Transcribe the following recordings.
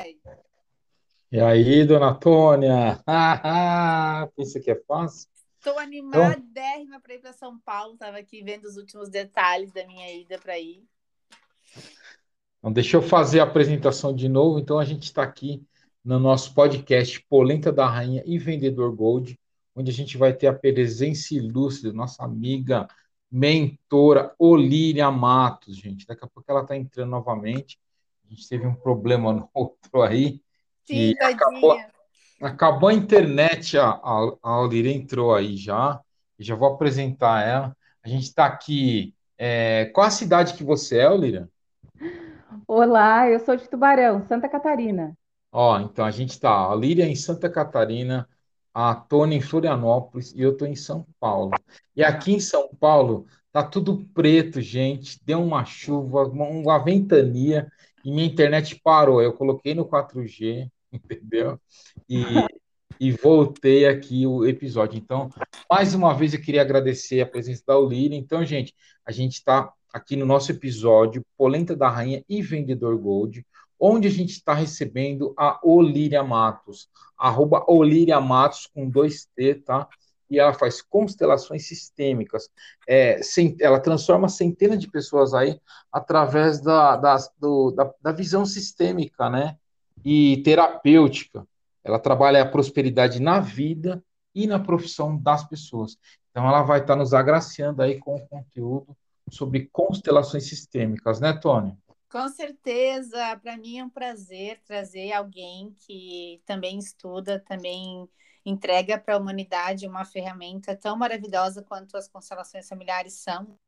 vai? E aí, dona Tônia? Pensa que é fácil? Estou animadérrima então... para ir para São Paulo. Estava aqui vendo os últimos detalhes da minha ida para ir. Então, deixa eu fazer a apresentação de novo. Então, a gente está aqui no nosso podcast Polenta da Rainha e Vendedor Gold, onde a gente vai ter a presença ilustre, nossa amiga mentora Olíria Matos, gente. Daqui a pouco ela está entrando novamente. A gente teve um problema no outro aí. Sim, acabou, acabou a internet, a, a, entrou aí já. Eu já vou apresentar ela. A gente está aqui. É, qual a cidade que você é, Olíria? Olá, eu sou de Tubarão, Santa Catarina. Ó, então a gente está, a Líria em Santa Catarina, a Tônia em Florianópolis e eu estou em São Paulo. E aqui em São Paulo tá tudo preto, gente. Deu uma chuva, uma, uma ventania e minha internet parou. Eu coloquei no 4G, entendeu? E, e voltei aqui o episódio. Então, mais uma vez eu queria agradecer a presença da Olíria. Então, gente, a gente está aqui no nosso episódio Polenta da Rainha e Vendedor Gold onde a gente está recebendo a Olíria Matos, arroba Olíria Matos com dois T, tá? E ela faz constelações sistêmicas. É, sem, ela transforma centenas de pessoas aí através da, da, do, da, da visão sistêmica, né? E terapêutica. Ela trabalha a prosperidade na vida e na profissão das pessoas. Então, ela vai estar nos agraciando aí com o conteúdo sobre constelações sistêmicas, né, Tônia? Com certeza, para mim é um prazer trazer alguém que também estuda, também entrega para a humanidade uma ferramenta tão maravilhosa quanto as constelações familiares são.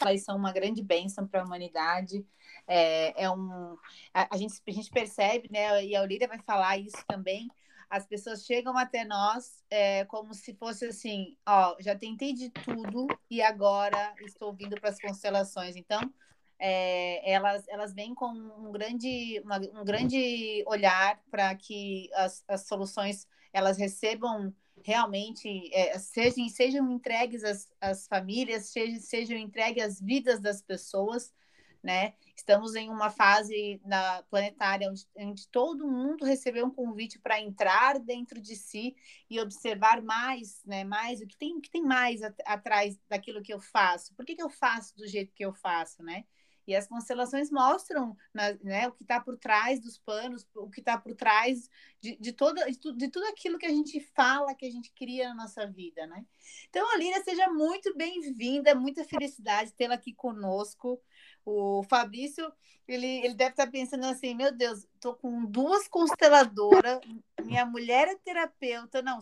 Elas são uma grande bênção para a humanidade. É, é um, a, a, gente, a gente percebe, né? E a Olíria vai falar isso também. As pessoas chegam até nós é, como se fosse assim: ó, já tentei de tudo e agora estou vindo para as constelações. Então, é, elas, elas vêm com um grande, uma, um grande olhar para que as, as soluções elas recebam realmente, é, sejam, sejam entregues às, às famílias, sejam, sejam entregues às vidas das pessoas, né? Estamos em uma fase na planetária onde, onde todo mundo recebeu um convite para entrar dentro de si e observar mais, né? Mais o que tem, que tem mais atrás daquilo que eu faço. Por que, que eu faço do jeito que eu faço, né? E as constelações mostram né, o que está por trás dos panos, o que está por trás de, de, toda, de, de, tudo aquilo que a gente fala, que a gente cria na nossa vida, né? Então, Alíria, seja muito bem-vinda, muita felicidade tê-la aqui conosco. O Fabrício, ele, ele deve estar tá pensando assim, meu Deus, estou com duas consteladoras, minha mulher é terapeuta, não,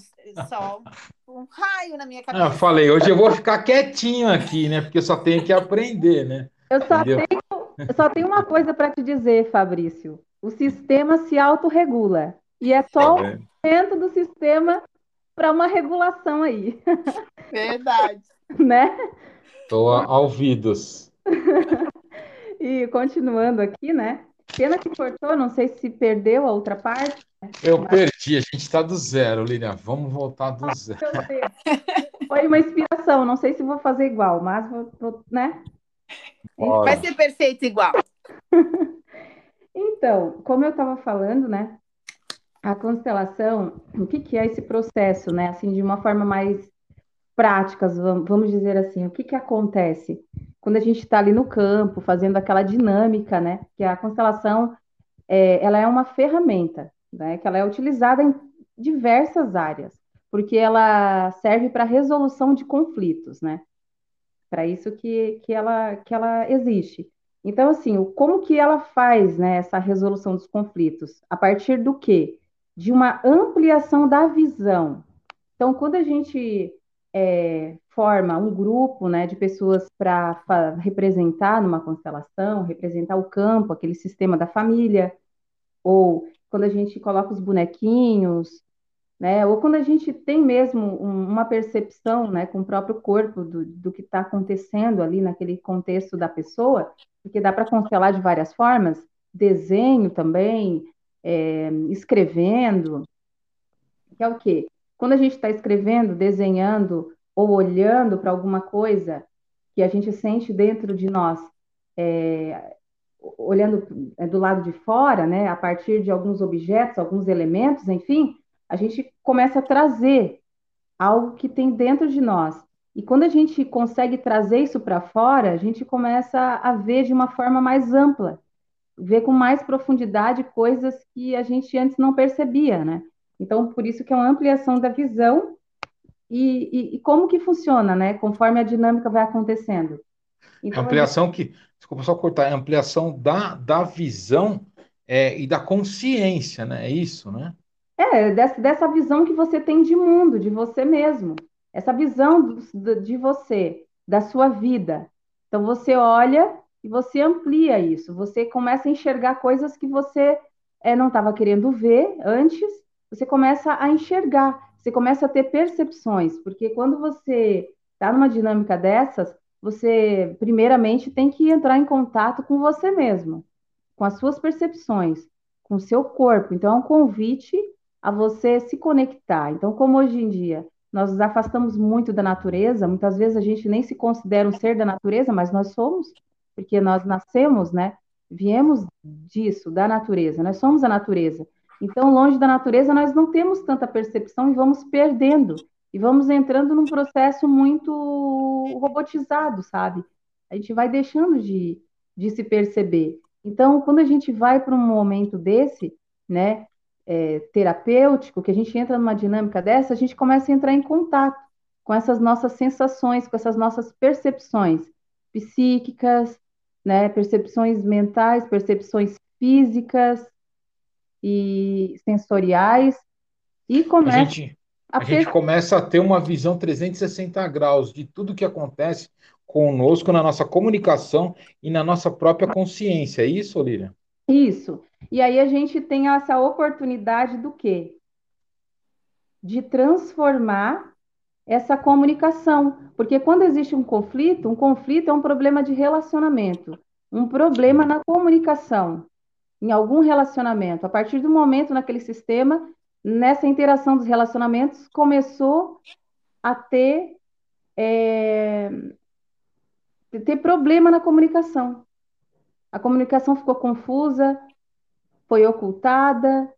só um raio na minha cabeça. Eu falei, hoje eu vou ficar quietinho aqui, né? Porque eu só tenho que aprender, né? Eu só, tenho, eu só tenho uma coisa para te dizer, Fabrício. O sistema se autorregula. E é só tá o dentro do sistema para uma regulação aí. Verdade. né? Estou a ouvidos. e continuando aqui, né? Pena que cortou, não sei se perdeu a outra parte. Eu mas... perdi, a gente está do zero, Lilian. Vamos voltar do zero. Foi uma inspiração, não sei se vou fazer igual, mas vou, vou né? Vai ser perfeito igual. então, como eu estava falando, né? A constelação, o que, que é esse processo, né? Assim, de uma forma mais prática, vamos dizer assim, o que, que acontece quando a gente está ali no campo, fazendo aquela dinâmica, né? Que a constelação, é, ela é uma ferramenta, né? Que ela é utilizada em diversas áreas, porque ela serve para resolução de conflitos, né? Para isso que, que, ela, que ela existe. Então, assim, como que ela faz né, essa resolução dos conflitos? A partir do quê? De uma ampliação da visão. Então, quando a gente é, forma um grupo né, de pessoas para representar numa constelação, representar o campo, aquele sistema da família, ou quando a gente coloca os bonequinhos, né? Ou quando a gente tem mesmo um, uma percepção, né, com o próprio corpo do, do que está acontecendo ali naquele contexto da pessoa, porque dá para constelar de várias formas, desenho também, é, escrevendo, que é o quê? Quando a gente está escrevendo, desenhando ou olhando para alguma coisa que a gente sente dentro de nós, é, olhando é, do lado de fora, né, a partir de alguns objetos, alguns elementos, enfim, a gente começa a trazer algo que tem dentro de nós. E quando a gente consegue trazer isso para fora, a gente começa a ver de uma forma mais ampla, ver com mais profundidade coisas que a gente antes não percebia, né? Então, por isso que é uma ampliação da visão e, e, e como que funciona, né? Conforme a dinâmica vai acontecendo. Então, ampliação gente... que, desculpa só cortar, é ampliação da, da visão é, e da consciência, né? É isso, né? É, dessa, dessa visão que você tem de mundo, de você mesmo. Essa visão do, de você, da sua vida. Então, você olha e você amplia isso. Você começa a enxergar coisas que você é, não estava querendo ver antes. Você começa a enxergar. Você começa a ter percepções. Porque quando você está numa dinâmica dessas, você, primeiramente, tem que entrar em contato com você mesmo, com as suas percepções, com o seu corpo. Então, é um convite a você se conectar. Então, como hoje em dia nós nos afastamos muito da natureza, muitas vezes a gente nem se considera um ser da natureza, mas nós somos, porque nós nascemos, né? Viemos disso, da natureza, nós somos a natureza. Então, longe da natureza, nós não temos tanta percepção e vamos perdendo. E vamos entrando num processo muito robotizado, sabe? A gente vai deixando de, de se perceber. Então, quando a gente vai para um momento desse, né, é, terapêutico, que a gente entra numa dinâmica dessa, a gente começa a entrar em contato com essas nossas sensações, com essas nossas percepções psíquicas, né, percepções mentais, percepções físicas e sensoriais, e começa a gente, a, a gente começa a ter uma visão 360 graus de tudo que acontece conosco na nossa comunicação e na nossa própria consciência. É isso, Lília? Isso. E aí a gente tem essa oportunidade do quê? De transformar essa comunicação. Porque quando existe um conflito, um conflito é um problema de relacionamento, um problema na comunicação, em algum relacionamento. A partir do momento naquele sistema, nessa interação dos relacionamentos, começou a ter, é, ter problema na comunicação. A comunicação ficou confusa, foi ocultada,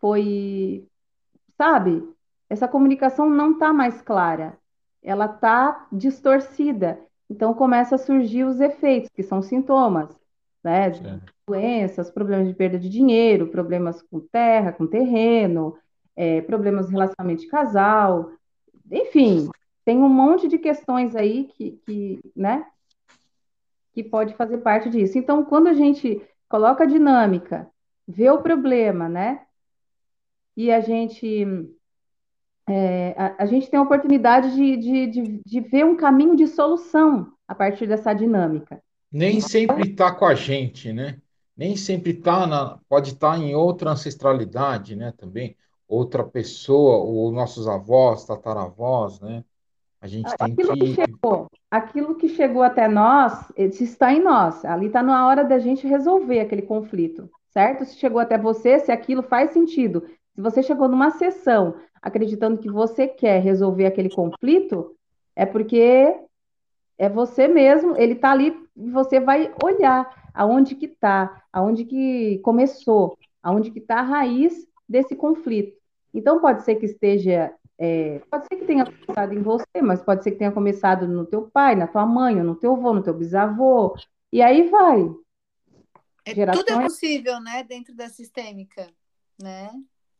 foi. Sabe? Essa comunicação não está mais clara, ela está distorcida. Então começa a surgir os efeitos, que são sintomas, né? Doenças, problemas de perda de dinheiro, problemas com terra, com terreno, é, problemas de relacionamento de casal, enfim, tem um monte de questões aí que, que, né, que pode fazer parte disso. Então, quando a gente coloca a dinâmica, vê o problema, né? E a gente é, a, a, gente tem a oportunidade de, de, de, de, ver um caminho de solução a partir dessa dinâmica. Nem sempre está com a gente, né? Nem sempre tá na, pode estar tá em outra ancestralidade, né? Também outra pessoa, ou nossos avós, tataravós, né? A gente tem aquilo que... que chegou, aquilo que chegou até nós, está em nós. Ali está na hora da gente resolver aquele conflito, certo? Se chegou até você, se aquilo faz sentido. Se você chegou numa sessão acreditando que você quer resolver aquele conflito, é porque é você mesmo, ele está ali e você vai olhar aonde que está, aonde que começou, aonde que está a raiz desse conflito. Então pode ser que esteja é, pode ser que tenha começado em você, mas pode ser que tenha começado no teu pai, na tua mãe, ou no teu avô, no teu bisavô, e aí vai. É. Tudo é possível, né, dentro da sistêmica, né?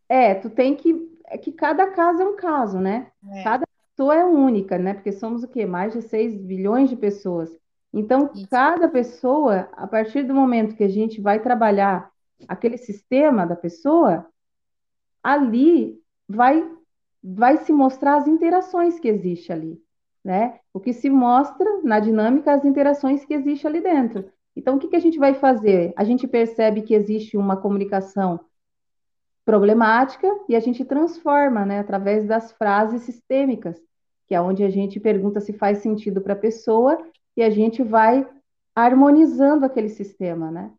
É, tu tem que. É que cada caso é um caso, né? É. Cada pessoa é única, né? Porque somos o quê? Mais de 6 bilhões de pessoas. Então, Isso. cada pessoa, a partir do momento que a gente vai trabalhar aquele sistema da pessoa, ali vai vai se mostrar as interações que existe ali, né? O que se mostra na dinâmica as interações que existe ali dentro. Então, o que, que a gente vai fazer? A gente percebe que existe uma comunicação problemática e a gente transforma, né, através das frases sistêmicas, que é onde a gente pergunta se faz sentido para a pessoa e a gente vai harmonizando aquele sistema, né?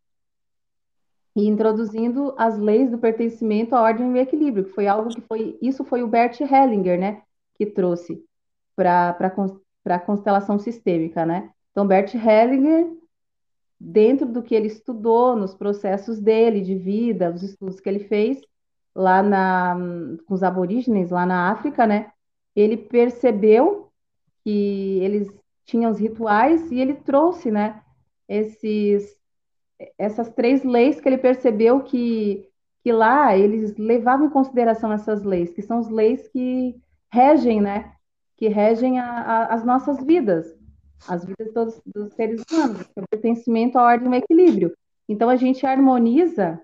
E introduzindo as leis do pertencimento à ordem e equilíbrio, que foi algo que foi, isso foi o Bert Hellinger, né, que trouxe para a constelação sistêmica, né? Então, Bert Hellinger dentro do que ele estudou, nos processos dele de vida, os estudos que ele fez lá na, com os aborígenes, lá na África, né? Ele percebeu que eles tinham os rituais e ele trouxe, né? Esses, essas três leis que ele percebeu que, que lá eles levavam em consideração essas leis, que são as leis que regem, né? Que regem a, a, as nossas vidas as vidas todos, dos seres humanos, o pertencimento à ordem e ao equilíbrio. Então a gente harmoniza,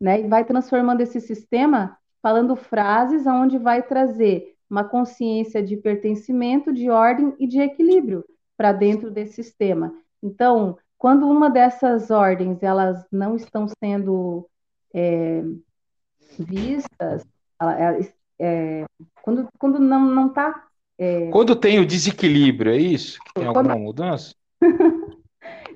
né, e vai transformando esse sistema falando frases aonde vai trazer uma consciência de pertencimento, de ordem e de equilíbrio para dentro desse sistema. Então, quando uma dessas ordens elas não estão sendo é, vistas, é, quando, quando não está é... Quando tem o desequilíbrio, é isso? Que tem quando... alguma mudança?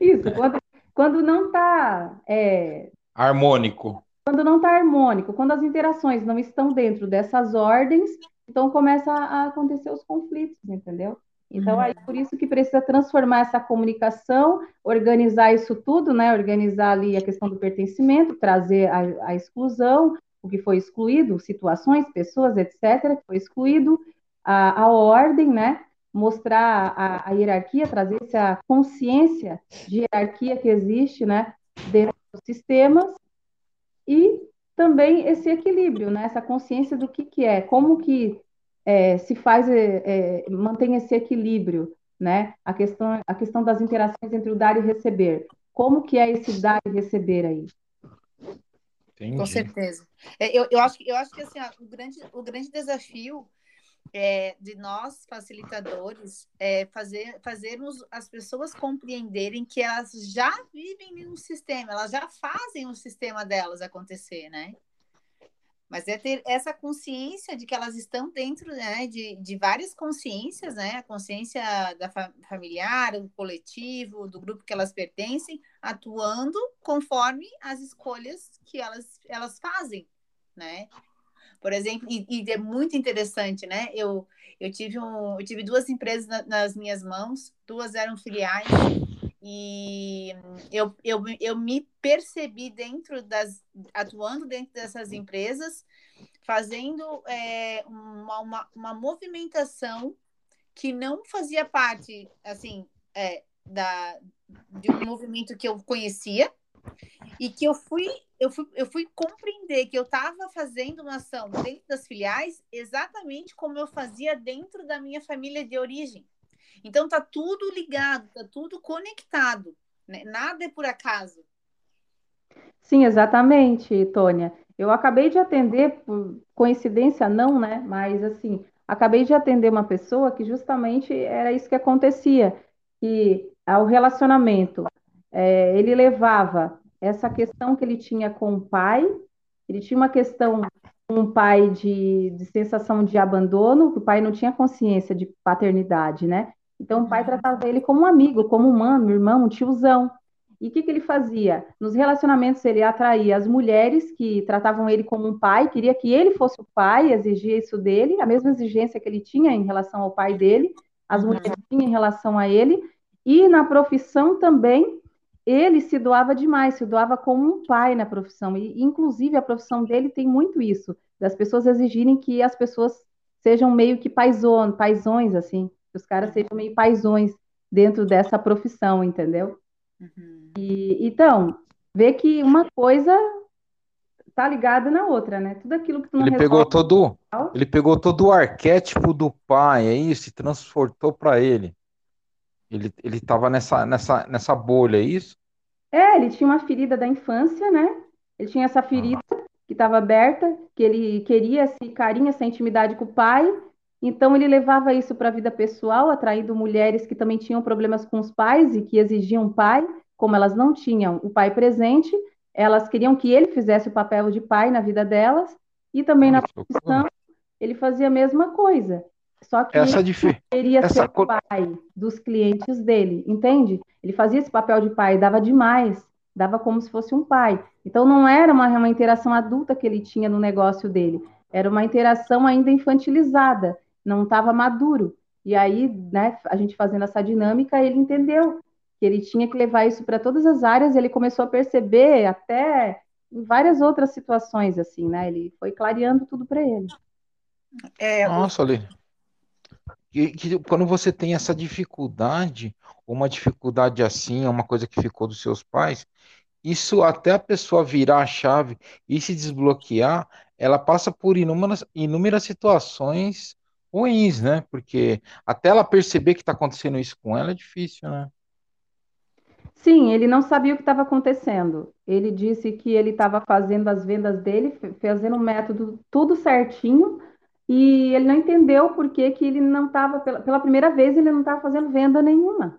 isso, quando, quando não está. É... Harmônico. Quando não está harmônico, quando as interações não estão dentro dessas ordens, então começa a acontecer os conflitos, entendeu? Então, uhum. aí por isso que precisa transformar essa comunicação, organizar isso tudo, né? Organizar ali a questão do pertencimento, trazer a, a exclusão, o que foi excluído, situações, pessoas, etc., que foi excluído, a, a ordem, né? Mostrar a, a, hierarquia, trazer essa consciência de hierarquia que existe, né? Dentro dos sistemas e também esse equilíbrio, né? Essa consciência do que, que é, como que é, se faz, é, é, mantém esse equilíbrio, né? A questão, a questão das interações entre o dar e receber. Como que é esse dar e receber aí? Entendi. Com certeza. É, eu, eu, acho, eu acho que assim, ó, o, grande, o grande desafio é, de nós facilitadores é, fazer, fazermos as pessoas compreenderem que elas já vivem no sistema, elas já fazem o sistema delas acontecer, né? Mas é ter essa consciência de que elas estão dentro né, de, de várias consciências, né? A consciência da fa familiar, do coletivo, do grupo que elas pertencem, atuando conforme as escolhas que elas, elas fazem, né? Por exemplo, e, e, é muito interessante, né? Eu, eu, tive, um, eu tive duas empresas na, nas minhas mãos, duas eram filiais, e eu, eu, eu me percebi dentro das, atuando dentro dessas empresas, fazendo é, uma, uma, uma movimentação que não fazia parte, assim, é, da, de um movimento que eu conhecia, e que eu fui eu fui, eu fui compreender que eu estava fazendo uma ação dentro das filiais exatamente como eu fazia dentro da minha família de origem. Então tá tudo ligado, tá tudo conectado, né? nada é por acaso. Sim, exatamente, Tônia. Eu acabei de atender, por coincidência não, né? Mas assim, acabei de atender uma pessoa que justamente era isso que acontecia, que ao relacionamento é, ele levava essa questão que ele tinha com o pai, ele tinha uma questão com um pai de, de sensação de abandono, que o pai não tinha consciência de paternidade, né? Então o pai uhum. tratava ele como um amigo, como um mano, irmão, um tiozão. E o que, que ele fazia? Nos relacionamentos ele atraía as mulheres que tratavam ele como um pai, queria que ele fosse o pai, exigia isso dele, a mesma exigência que ele tinha em relação ao pai dele, as uhum. mulheres tinham em relação a ele, e na profissão também ele se doava demais, se doava como um pai na profissão. E, inclusive, a profissão dele tem muito isso, das pessoas exigirem que as pessoas sejam meio que paisões, paisões assim, que os caras sejam meio paisões dentro dessa profissão, entendeu? Uhum. E, então, vê que uma coisa tá ligada na outra, né? Tudo aquilo que tu não ele pegou todo, ele pegou todo o arquétipo do pai, é isso, e transportou para ele. Ele, ele tava nessa, nessa, nessa bolha, é isso? É, ele tinha uma ferida da infância, né? Ele tinha essa ferida que estava aberta, que ele queria esse carinho, essa intimidade com o pai. Então ele levava isso para a vida pessoal, atraindo mulheres que também tinham problemas com os pais e que exigiam pai, como elas não tinham o pai presente, elas queriam que ele fizesse o papel de pai na vida delas e também na profissão ele fazia a mesma coisa. Só que essa ele queria essa... ser o pai dos clientes dele, entende? Ele fazia esse papel de pai, dava demais, dava como se fosse um pai. Então não era uma, uma interação adulta que ele tinha no negócio dele, era uma interação ainda infantilizada, não estava maduro. E aí, né, a gente fazendo essa dinâmica, ele entendeu que ele tinha que levar isso para todas as áreas, ele começou a perceber até em várias outras situações, assim, né? Ele foi clareando tudo para ele. É, Nossa, ali. E, que, quando você tem essa dificuldade, uma dificuldade assim, é uma coisa que ficou dos seus pais, isso até a pessoa virar a chave e se desbloquear, ela passa por inúmeras, inúmeras situações ruins, né? Porque até ela perceber que está acontecendo isso com ela é difícil, né? Sim, ele não sabia o que estava acontecendo. Ele disse que ele estava fazendo as vendas dele, fazendo o método tudo certinho, e ele não entendeu por que, que ele não estava, pela, pela primeira vez, ele não estava fazendo venda nenhuma.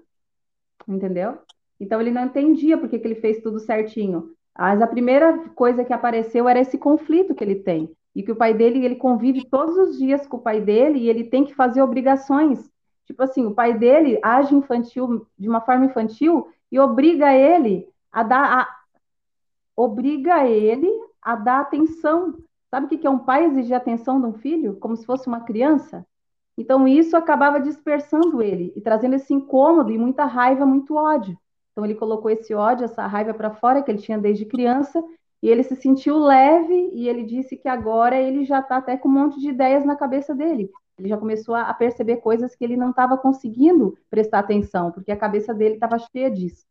Entendeu? Então ele não entendia por que, que ele fez tudo certinho. Mas a primeira coisa que apareceu era esse conflito que ele tem. E que o pai dele, ele convive todos os dias com o pai dele e ele tem que fazer obrigações. Tipo assim, o pai dele age infantil, de uma forma infantil, e obriga ele a dar a, obriga ele a dar atenção. Sabe o que é um pai exigir atenção de um filho, como se fosse uma criança? Então isso acabava dispersando ele e trazendo esse incômodo e muita raiva, muito ódio. Então ele colocou esse ódio, essa raiva para fora que ele tinha desde criança e ele se sentiu leve e ele disse que agora ele já está até com um monte de ideias na cabeça dele. Ele já começou a perceber coisas que ele não estava conseguindo prestar atenção, porque a cabeça dele estava cheia disso.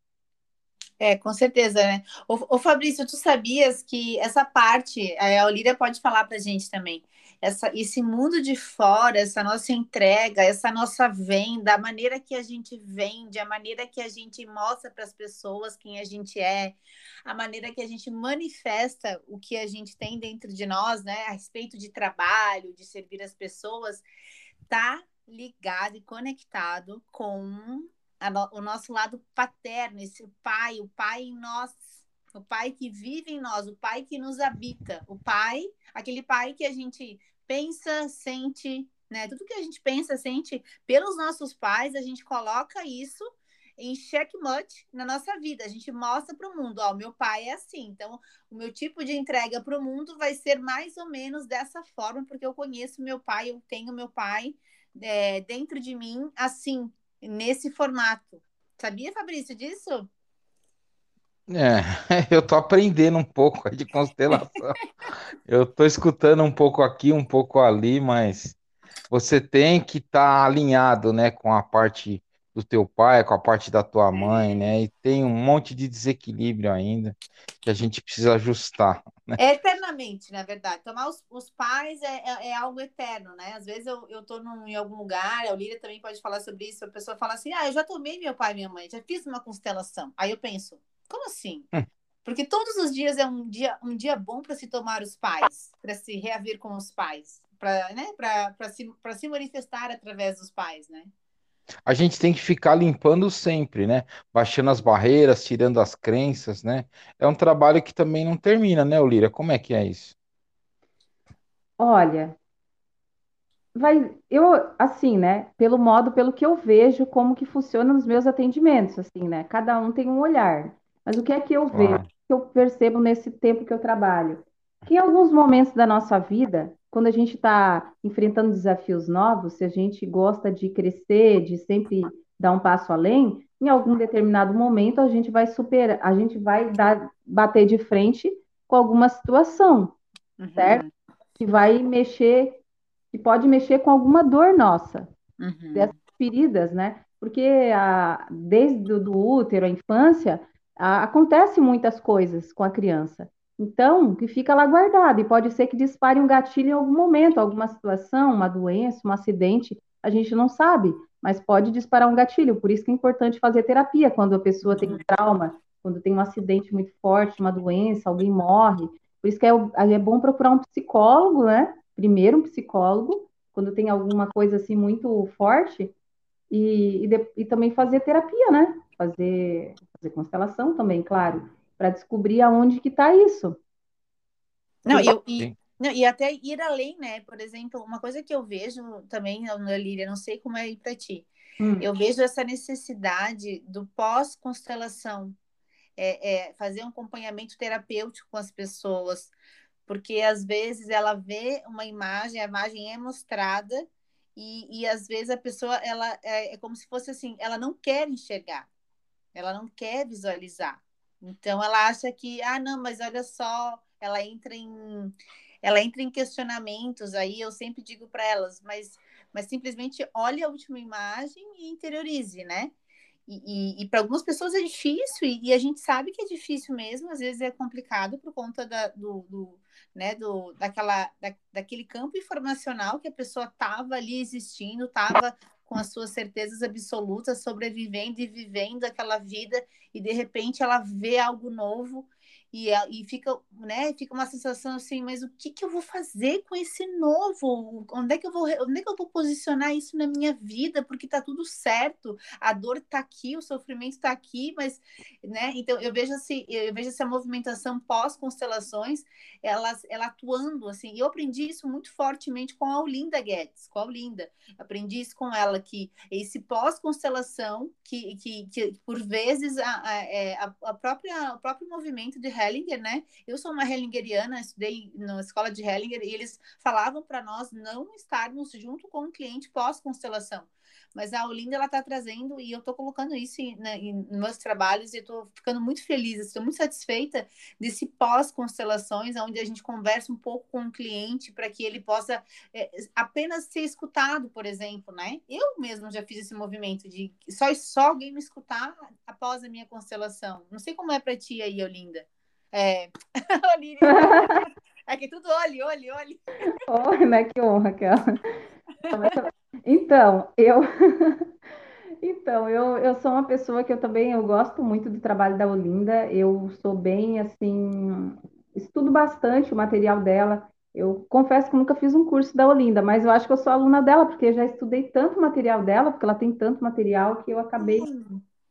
É, com certeza, né? Ô, ô, Fabrício, tu sabias que essa parte, a Olíria pode falar para a gente também, essa, esse mundo de fora, essa nossa entrega, essa nossa venda, a maneira que a gente vende, a maneira que a gente mostra para as pessoas quem a gente é, a maneira que a gente manifesta o que a gente tem dentro de nós, né, a respeito de trabalho, de servir as pessoas, tá ligado e conectado com no, o nosso lado paterno, esse pai, o pai em nós, o pai que vive em nós, o pai que nos habita, o pai, aquele pai que a gente pensa, sente, né? Tudo que a gente pensa, sente pelos nossos pais, a gente coloca isso em checkmate na nossa vida. A gente mostra para o mundo, ó, meu pai é assim. Então, o meu tipo de entrega para o mundo vai ser mais ou menos dessa forma, porque eu conheço meu pai, eu tenho meu pai é, dentro de mim, assim, nesse formato. Sabia, Fabrício, disso? É, eu tô aprendendo um pouco de constelação. eu tô escutando um pouco aqui, um pouco ali, mas você tem que estar tá alinhado, né, com a parte do teu pai, com a parte da tua mãe, né? E tem um monte de desequilíbrio ainda que a gente precisa ajustar. Né? É eternamente, na verdade. Tomar os, os pais é, é, é, algo eterno, né? Às vezes eu, eu tô num, em algum lugar, a Olíria também pode falar sobre isso, a pessoa fala assim, ah, eu já tomei meu pai e minha mãe, já fiz uma constelação. Aí eu penso, como assim? Hum. Porque todos os dias é um dia, um dia bom para se tomar os pais, para se reaver com os pais, para né, se, se manifestar através dos pais, né? A gente tem que ficar limpando sempre, né? Baixando as barreiras, tirando as crenças, né? É um trabalho que também não termina, né, Olíria? Como é que é isso? Olha, vai, eu, assim, né, pelo modo, pelo que eu vejo, como que funciona nos meus atendimentos, assim, né, cada um tem um olhar, mas o que é que eu vejo, o que eu percebo nesse tempo que eu trabalho? Que em alguns momentos da nossa vida, quando a gente está enfrentando desafios novos, se a gente gosta de crescer, de sempre dar um passo além, em algum determinado momento a gente vai superar, a gente vai dar, bater de frente com alguma situação, uhum. certo? Que vai mexer, que pode mexer com alguma dor nossa, uhum. dessas feridas, né? Porque a, desde o do útero, a infância, acontece muitas coisas com a criança. Então, que fica lá guardado e pode ser que dispare um gatilho em algum momento, alguma situação, uma doença, um acidente, a gente não sabe, mas pode disparar um gatilho. Por isso que é importante fazer terapia quando a pessoa tem um trauma, quando tem um acidente muito forte, uma doença, alguém morre. Por isso que é, é bom procurar um psicólogo, né? Primeiro um psicólogo, quando tem alguma coisa assim muito forte, e, e, de, e também fazer terapia, né? Fazer, fazer constelação também, claro para descobrir aonde que está isso. Não, eu, e, não, e até ir além, né? Por exemplo, uma coisa que eu vejo também, Líria, não sei como é para ti, hum. eu vejo essa necessidade do pós-constelação, é, é, fazer um acompanhamento terapêutico com as pessoas, porque às vezes ela vê uma imagem, a imagem é mostrada, e, e às vezes a pessoa, ela é, é como se fosse assim, ela não quer enxergar. Ela não quer visualizar. Então ela acha que, ah, não, mas olha só, ela entra em ela entra em questionamentos aí, eu sempre digo para elas, mas mas simplesmente olhe a última imagem e interiorize, né? E, e, e para algumas pessoas é difícil, e, e, a gente sabe que é difícil mesmo, às vezes é complicado por conta da, do, do, né, do, daquela, da, daquele campo informacional que a pessoa estava ali existindo, estava com as suas certezas absolutas, sobrevivendo e vivendo aquela vida, e de repente ela vê algo novo e, e fica, né, fica uma sensação assim, mas o que, que eu vou fazer com esse novo? Onde é que eu vou, onde é que eu vou posicionar isso na minha vida? Porque tá tudo certo, a dor tá aqui, o sofrimento tá aqui, mas, né, então eu vejo assim, eu vejo essa movimentação pós-constelações, ela, ela atuando, assim, e eu aprendi isso muito fortemente com a Olinda Guedes, com a Olinda, aprendi isso com ela, que esse pós-constelação, que, que, que, por vezes a, a, é, a, própria, o próprio movimento de Hellinger, né? Eu sou uma Hellingeriana, estudei na escola de Hellinger e eles falavam para nós não estarmos junto com o cliente pós-constelação. Mas a Olinda ela está trazendo e eu estou colocando isso em, né, em, meus trabalhos e estou ficando muito feliz, estou muito satisfeita desse pós-constelações, onde a gente conversa um pouco com o cliente para que ele possa é, apenas ser escutado, por exemplo, né? Eu mesmo já fiz esse movimento de só, só alguém me escutar após a minha constelação. Não sei como é para ti aí, Olinda. É. é que tudo olhe, olhe, olhe. Oh, né? Que honra, aquela. Então, eu. Então, eu, eu sou uma pessoa que eu também eu gosto muito do trabalho da Olinda. Eu sou bem assim, estudo bastante o material dela. Eu confesso que nunca fiz um curso da Olinda, mas eu acho que eu sou aluna dela, porque eu já estudei tanto material dela, porque ela tem tanto material que eu acabei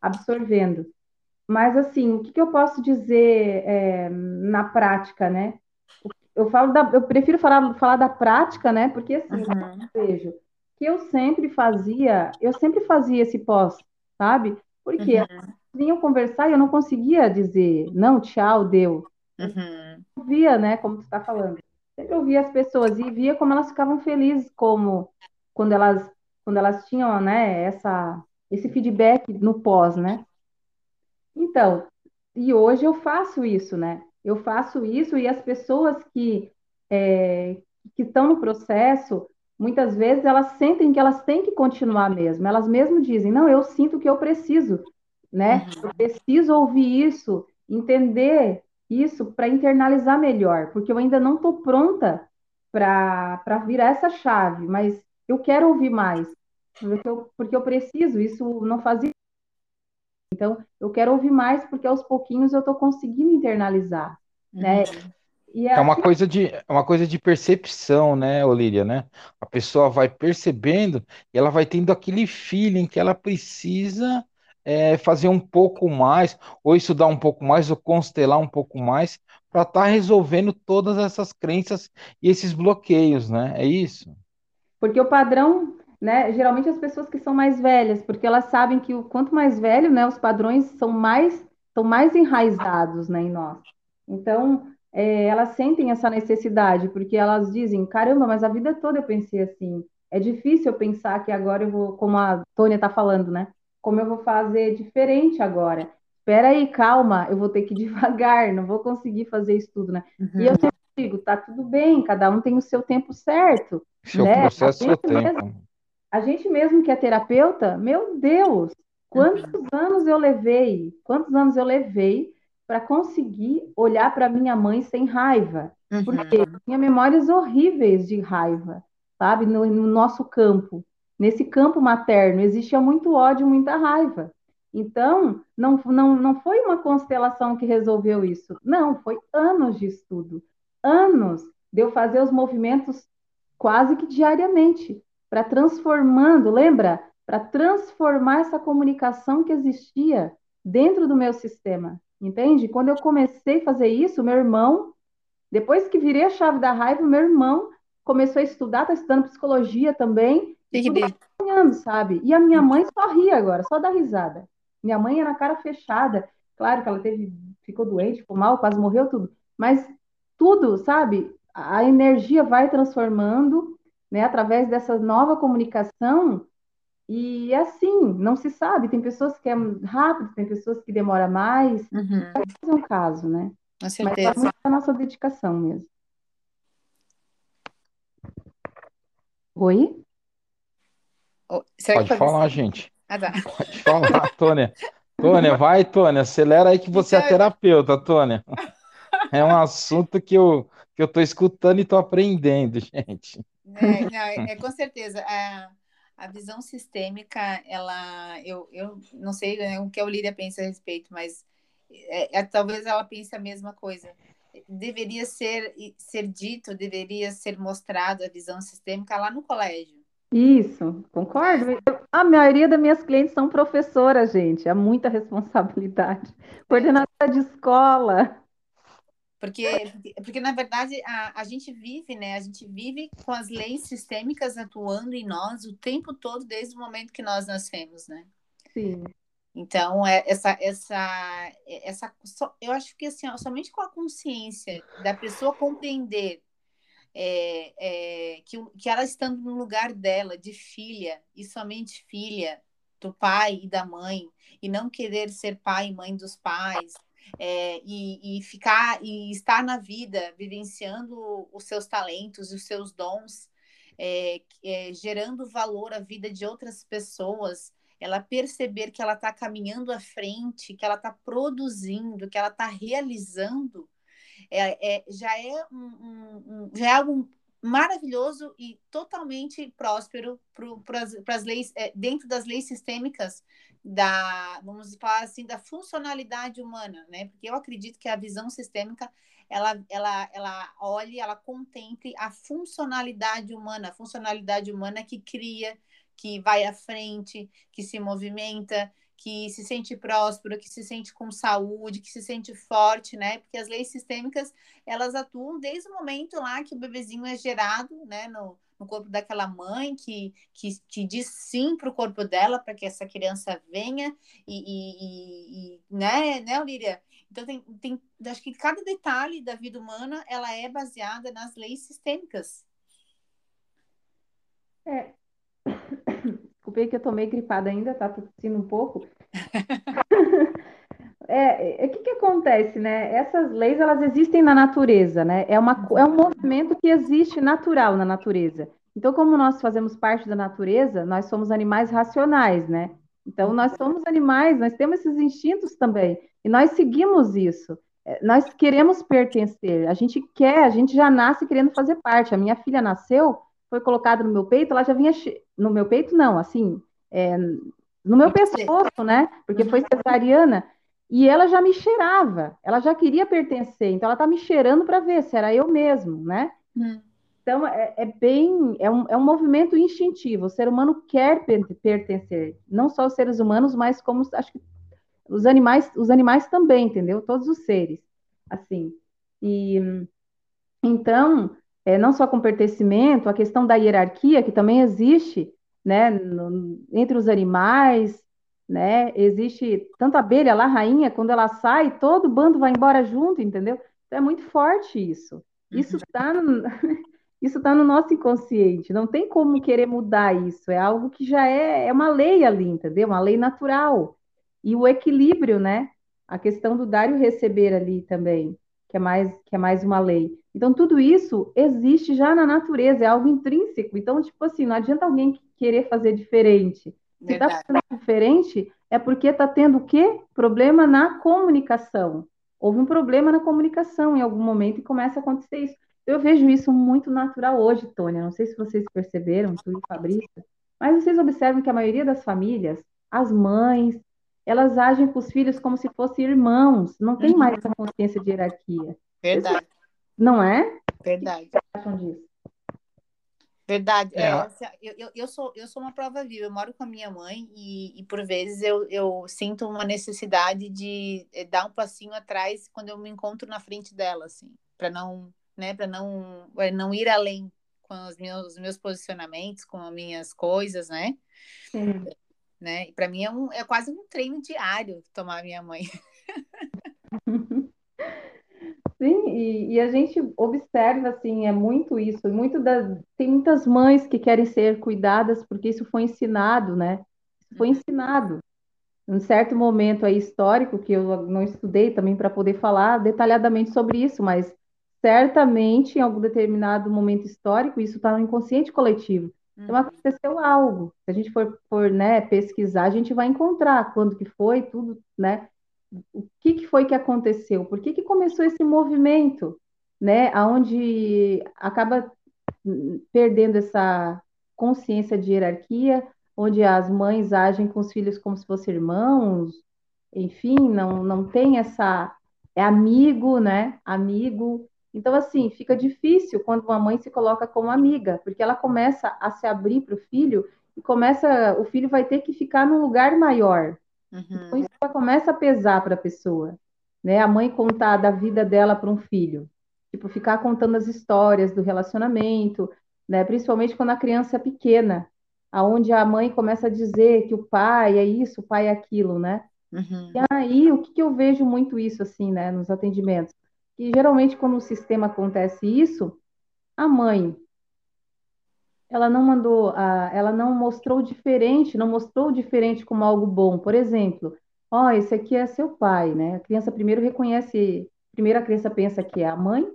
absorvendo. Mas, assim, o que, que eu posso dizer é, na prática, né? Eu, falo da, eu prefiro falar, falar da prática, né? Porque, assim, uhum. eu vejo que eu sempre fazia, eu sempre fazia esse pós, sabe? Porque uhum. vinham conversar e eu não conseguia dizer, não, tchau, deu. Uhum. Eu via, né, como tu está falando. Sempre ouvia as pessoas e via como elas ficavam felizes, como quando elas, quando elas tinham, né, essa, esse feedback no pós, né? Então, e hoje eu faço isso, né? Eu faço isso e as pessoas que, é, que estão no processo, muitas vezes elas sentem que elas têm que continuar mesmo. Elas mesmo dizem, não, eu sinto que eu preciso, né? Uhum. Eu preciso ouvir isso, entender isso para internalizar melhor, porque eu ainda não estou pronta para virar essa chave, mas eu quero ouvir mais, porque eu, porque eu preciso, isso não fazia então, eu quero ouvir mais porque aos pouquinhos eu estou conseguindo internalizar, né? Uhum. E é, é uma coisa de é uma coisa de percepção, né, Olíria, né? A pessoa vai percebendo e ela vai tendo aquele feeling que ela precisa é, fazer um pouco mais, ou estudar um pouco mais, ou constelar um pouco mais, para estar tá resolvendo todas essas crenças e esses bloqueios, né? É isso? Porque o padrão né? Geralmente as pessoas que são mais velhas, porque elas sabem que o quanto mais velho, né, os padrões são mais são mais enraizados, né, em nós. Então, é, elas sentem essa necessidade, porque elas dizem, caramba, mas a vida toda eu pensei assim. É difícil eu pensar que agora eu vou, como a Tônia está falando, né? Como eu vou fazer diferente agora? Espera aí, calma, eu vou ter que ir devagar, não vou conseguir fazer isso tudo, né? Uhum. E eu sempre digo, tá tudo bem, cada um tem o seu tempo certo. Seu né? processo, seu tempo. Mesmo, a gente mesmo que é terapeuta, meu Deus, quantos uhum. anos eu levei, quantos anos eu levei para conseguir olhar para minha mãe sem raiva? Uhum. Porque tinha memórias horríveis de raiva, sabe? No, no, nosso campo, nesse campo materno, existia muito ódio, muita raiva. Então, não, não, não foi uma constelação que resolveu isso. Não, foi anos de estudo. Anos de eu fazer os movimentos quase que diariamente para transformando, lembra? Para transformar essa comunicação que existia dentro do meu sistema, entende? Quando eu comecei a fazer isso, meu irmão, depois que virei a chave da raiva, meu irmão começou a estudar, está estudando psicologia também, acompanhando, sabe? E a minha mãe só ria agora, só dá risada. Minha mãe era cara fechada, claro que ela teve, ficou doente, ficou mal, quase morreu tudo, mas tudo, sabe? A energia vai transformando né, através dessa nova comunicação, E assim, não se sabe. Tem pessoas que é rápido, tem pessoas que demora mais. Uhum. É um caso, né? Com Mas certeza. é muito da nossa dedicação mesmo. Oi? Oh, Pode falar, você? gente. Ah, tá. Pode falar, Tônia. Tônia, vai, Tônia. Acelera aí que você é a Então, terapeuta, Tônia. É um assunto que eu, que eu tô escutando e tô aprendendo, gente. É, não, é, é com certeza. A, a visão sistêmica, ela, eu, eu não sei né, o que a Olíria pensa a respeito, mas é, é, talvez ela pense a mesma coisa. Deveria ser, ser dito, deveria ser mostrado a visão sistêmica lá no colégio. Isso, concordo. Eu- a maioria das minhas clientes são professoras, gente. É muita responsabilidade. Coordenadora de escola. Porque, porque, na verdade, a, a gente vive, né? A gente vive com as leis sistêmicas atuando em nós o tempo todo, desde o momento que nós nascemos, né? Sim. Então, é, essa, essa, essa, só- eu acho que assim, ó, somente com a consciência da pessoa compreender é, é, que, que ela estando no lugar dela, de filha, e somente filha do pai e da mãe, e não querer ser pai e mãe dos pais, é, e, e ficar e estar na vida vivenciando os seus talentos e os seus dons, é, é, gerando valor à vida de outras pessoas, ela perceber que ela está caminhando à frente, que ela está produzindo, que ela está realizando, é, é, já é um, um- um- já é algo maravilhoso e totalmente próspero para as leis é, dentro das leis sistêmicas da vamos falar assim da funcionalidade humana, né? Porque eu acredito que a visão sistêmica ela ela ela olhe, ela contemple a funcionalidade humana, a funcionalidade humana que cria, que vai à frente, que se movimenta, que se sente próspero, que se sente com saúde, que se sente forte, né? Porque as leis sistêmicas, elas atuam desde o momento lá que o bebezinho é gerado, né, no, no corpo daquela mãe, que, que, que diz sim para o corpo dela, para que essa criança venha, e, e, e- né, né, Olíria? Então, tem, tem, acho que cada detalhe da vida humana, ela é baseada nas leis sistêmicas. É. Que eu tô meio gripada ainda, tá tossindo um pouco. É, é, o que que acontece, né? Essas leis, elas existem na natureza, né? É uma, é um movimento que existe natural na natureza. Então, como nós fazemos parte da natureza, nós somos animais racionais, né? Então, nós somos animais, nós temos esses instintos também, e nós seguimos isso. É, Nós queremos pertencer, a gente quer, a gente já nasce querendo fazer parte. A minha filha nasceu, foi colocada no meu peito, ela já vinha, che- no meu peito não, assim, é, no meu pescoço, né? Porque foi cesariana. E ela já me cheirava, ela já queria pertencer, então ela tá me cheirando para ver se era eu mesmo, né? Hum. Então é, é bem, é um, é um movimento instintivo. O ser humano quer per- pertencer, não só os seres humanos, mas como os- acho que os animais, os animais também, entendeu? Todos os seres, assim. E então, é, não só com pertencimento, a questão da hierarquia, que também existe, né, no- entre os animais, né, existe tanto a abelha lá, a rainha, quando ela sai, todo o bando vai embora junto, entendeu? Então é muito forte isso. Isso está no, isso tá no nosso inconsciente, não tem como querer mudar isso, é algo que já é, é uma lei ali, entendeu? Uma lei natural. E o equilíbrio, né? A questão do dar e o receber ali também que é mais que é mais uma lei. Então tudo isso existe já na natureza, é algo intrínseco. Então tipo assim, não adianta alguém querer fazer diferente. Se está fazendo diferente é porque está tendo o quê? Problema na comunicação. Houve um problema na comunicação em algum momento e começa a acontecer isso. Eu vejo isso muito natural hoje, Tônia. Não sei se vocês perceberam, tu e Fabrício, mas vocês observam que a maioria das famílias, as mães, elas agem com os filhos como se fossem irmãos. Não tem mais essa consciência de hierarquia. Verdade, Não é? verdade. O que vocês acham disso? Verdade, é, É. assim, eu, eu, eu sou, eu sou uma prova viva, eu moro com a minha mãe e, e por vezes eu, eu sinto uma necessidade de eh, dar um passinho atrás quando eu me encontro na frente dela, assim, para não, né, para não, eh, não ir além com os meus, os meus posicionamentos, com as minhas coisas, né, Sim. Né, e para mim é, um, é quase um treino diário tomar a minha mãe. Sim, e, e, a gente observa assim, é muito isso, muito da, tem muitas mães que querem ser cuidadas porque isso foi ensinado, né? Foi uhum. ensinado. Um certo momento aí histórico que eu não estudei também para poder falar detalhadamente sobre isso, mas certamente em algum determinado momento histórico isso está no inconsciente coletivo. Então aconteceu algo. Se a gente for, for né, pesquisar, a gente vai encontrar quando que foi, tudo, né? o que, que foi que aconteceu? Por que, que começou esse movimento, né? Onde acaba perdendo essa consciência de hierarquia, onde as mães agem com os filhos como se fossem irmãos, enfim, não, não tem essa. É amigo, né? Amigo. Então, assim, fica difícil quando uma mãe se coloca como amiga, porque ela começa a se abrir para o filho e começa. O filho vai ter que ficar num lugar maior, Uhum. Então, isso já começa a pesar para a pessoa. Né? A mãe contar da vida dela para um filho. Tipo, ficar contando as histórias do relacionamento, né? principalmente quando a criança é pequena, aonde a mãe começa a dizer que o pai é isso, o pai é aquilo, né? Uhum. E aí, o que, que eu vejo muito isso, assim, né, nos atendimentos? Que geralmente, quando no sistema acontece isso, a mãe ela não mandou, a, ela não mostrou diferente, não mostrou diferente como algo bom. Por exemplo, ó, oh, esse aqui é seu pai, né? A criança primeiro reconhece, primeiro a criança pensa que é a mãe,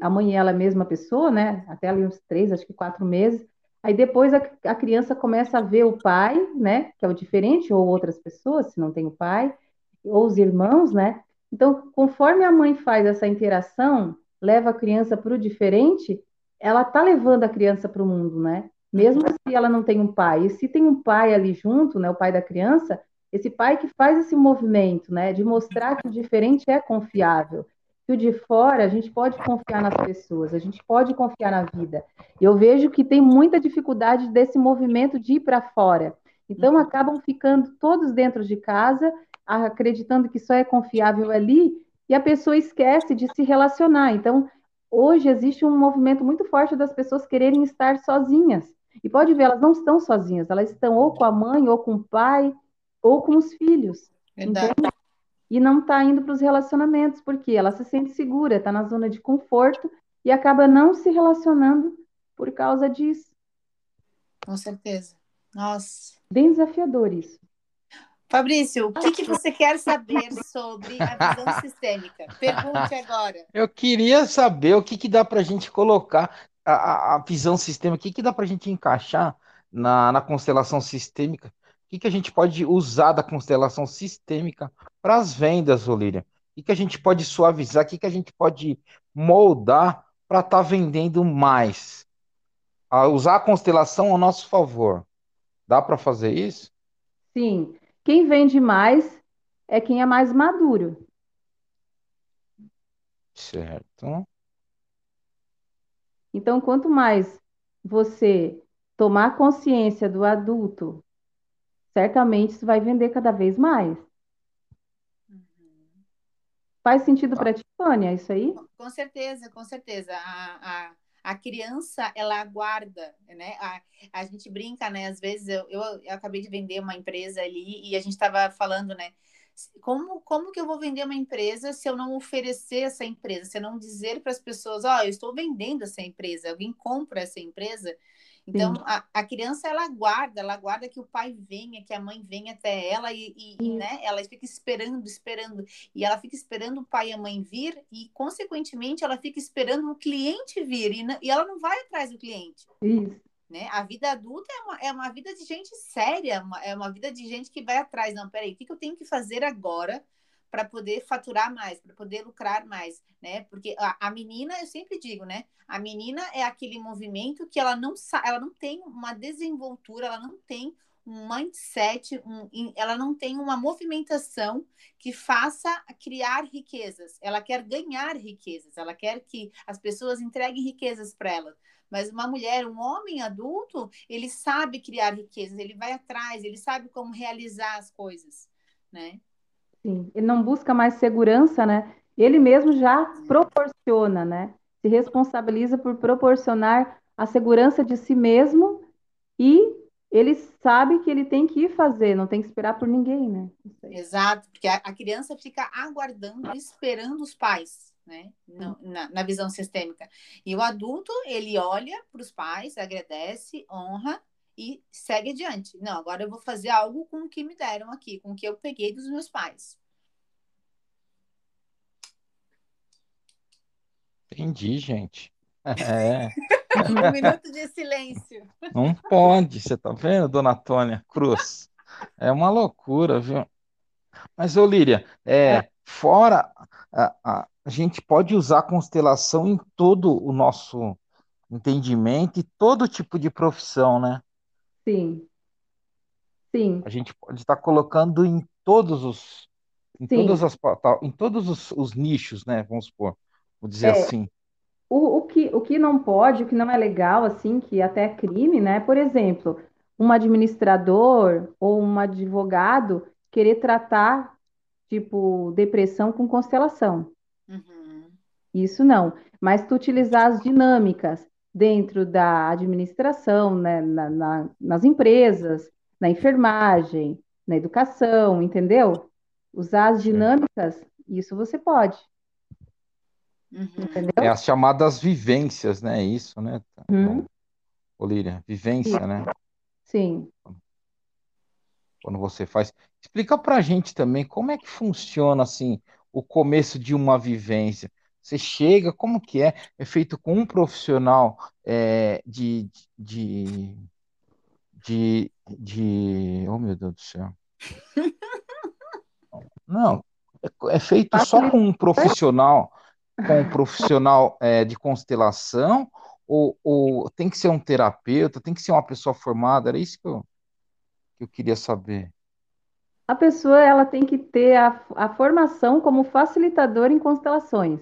a mãe e ela é a mesma pessoa, né? Até ali uns três, acho que quatro meses. Aí depois a, a criança começa a ver o pai, né? Que é o diferente, ou outras pessoas, se não tem o pai, ou os irmãos, né? Então, conforme a mãe faz essa interação, leva a criança para o diferente, ela tá levando a criança para o mundo, né? Mesmo se ela não tem um pai. E se tem um pai ali junto, né, o pai da criança, esse pai que faz esse movimento, né, de mostrar que o diferente é confiável. Que o de fora, a gente pode confiar nas pessoas, a gente pode confiar na vida. Eu vejo que tem muita dificuldade desse movimento de ir para fora. Então, acabam ficando todos dentro de casa, acreditando que só é confiável ali, e a pessoa esquece de se relacionar. Então, hoje existe um movimento muito forte das pessoas quererem estar sozinhas. E pode ver, elas não estão sozinhas, elas estão ou com a mãe, ou com o pai, ou com os filhos. E não está indo para os relacionamentos, porque ela se sente segura, está na zona de conforto e acaba não se relacionando por causa disso. Com certeza. Nossa. Bem desafiador isso. Fabrício, o que, que você quer saber sobre a visão sistêmica? Pergunte agora. Eu queria saber o que, que dá para a gente colocar a, a, visão sistêmica, o que, que dá para a gente encaixar na, na constelação sistêmica? O que, que a gente pode usar da constelação sistêmica para as vendas, Olíria? O que, que a gente pode suavizar? O que, que a gente pode moldar para estar tá vendendo mais? A usar a constelação ao nosso favor. Dá para fazer isso? Sim. Quem vende mais é quem é mais maduro. Certo. Então, quanto mais você tomar consciência do adulto, certamente isso vai vender cada vez mais. Uhum. Faz sentido para ti, Tônia, isso aí? Com certeza, com certeza. A, a, a criança ela aguarda, né? A, a gente brinca, né? Às vezes eu, eu, eu acabei de vender uma empresa ali e a gente estava falando, né? Como, como que eu vou vender uma empresa se eu não oferecer essa empresa, se eu não dizer para as pessoas, ó, oh, eu estou vendendo essa empresa, alguém compra essa empresa, então, a, a, criança, ela aguarda, ela aguarda que o pai venha, que a mãe venha até ela e, e, e, né, ela fica esperando, esperando. E ela fica esperando o pai e a mãe vir e, consequentemente, ela fica esperando o cliente vir e, e ela não vai atrás do cliente. Isso. Né? A vida adulta é uma, é uma vida de gente séria, uma, é uma vida de gente que vai atrás. Não, peraí, o que, que eu tenho que fazer agora para poder faturar mais, para poder lucrar mais, né? Porque a, a, menina, eu sempre digo, né? A menina é aquele movimento que ela não ela não tem uma desenvoltura, ela não tem um mindset, um, ela não tem uma movimentação que faça criar riquezas. Ela quer ganhar riquezas, ela quer que as pessoas entreguem riquezas para ela. Mas uma mulher, um homem adulto, ele sabe criar riquezas, ele vai atrás, ele sabe como realizar as coisas, né? Sim, ele não busca mais segurança, né? Ele mesmo já proporciona, né? Se responsabiliza por proporcionar a segurança de si mesmo e ele sabe que ele tem que ir fazer, não tem que esperar por ninguém, né? Exato, porque a, criança fica aguardando, esperando os pais. né? Na, na visão sistêmica. E o adulto, ele olha para os pais, agradece, honra e segue adiante. Não, agora eu vou fazer algo com o que me deram aqui, com o que eu peguei dos meus pais. Entendi, gente. É. um minuto de silêncio. Não pode, você tá vendo, dona Tônia Cruz? É uma loucura, viu? Mas, Olíria, é, é. fora a, a, a gente pode usar a constelação em todo o nosso entendimento e todo tipo de profissão, né? Sim. Sim. A gente pode estar colocando em todos os em Sim. todas as em todos os, os nichos, né? Vamos supor, vou dizer é, assim. O, o, que, o que não pode, o que não é legal, assim, que até é crime, né? Por exemplo, um administrador ou um advogado querer tratar, tipo, depressão com constelação. Uhum. Isso não. Mas tu utilizar as dinâmicas dentro da administração, né, na, na, nas empresas, na enfermagem, na educação, entendeu? Usar as dinâmicas, isso você pode. Uhum. Entendeu? É as chamadas vivências, né? Isso, né? Uhum. Olíria, vivência, Sim. né? Sim. Quando você faz. Explica pra gente também como é que funciona assim o começo de uma vivência. Você chega, como que é? É feito com um profissional é, de, de, de, de. Oh, meu Deus do céu. Não, é, é feito só com um profissional, com um profissional é, de constelação, ou, ou tem que ser um terapeuta, tem que ser uma pessoa formada? Era isso que eu, que eu queria saber a pessoa ela tem que ter a, a formação como facilitador em constelações.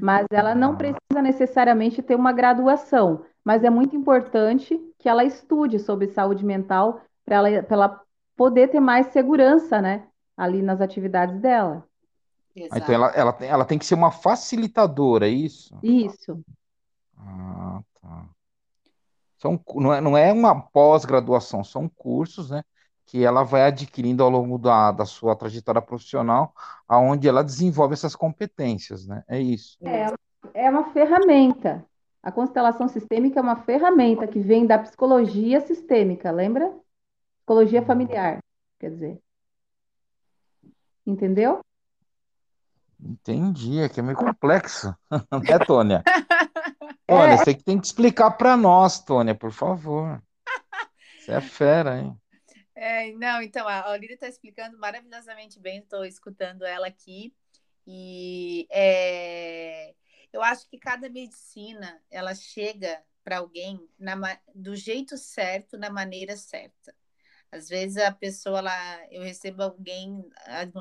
Mas ela não precisa necessariamente ter uma graduação, mas é muito importante que ela estude sobre saúde mental para ela, ela poder ter mais segurança, né, ali nas atividades dela. Exato. Então ela, ela, tem, ela tem que ser uma facilitadora, é isso? Isso. Ah, tá. São, não, é, não é uma pós-graduação, são cursos, né? Que ela vai adquirindo ao longo da, da sua trajetória profissional, aonde ela desenvolve essas competências, né? É isso. É, é uma ferramenta. A constelação sistêmica é uma ferramenta que vem da psicologia sistêmica, lembra? Psicologia familiar, quer dizer. Entendeu? Entendi, é que é meio complexo, né, Tônia? Tônia, é. você que tem que explicar para nós, Tônia, por favor. Você é fera, hein? É, não, então, a Olivia está explicando maravilhosamente bem, estou escutando ela aqui. E é, eu acho que cada medicina, ela chega para alguém na, do jeito certo, na maneira certa. Às vezes a pessoa lá, eu recebo alguém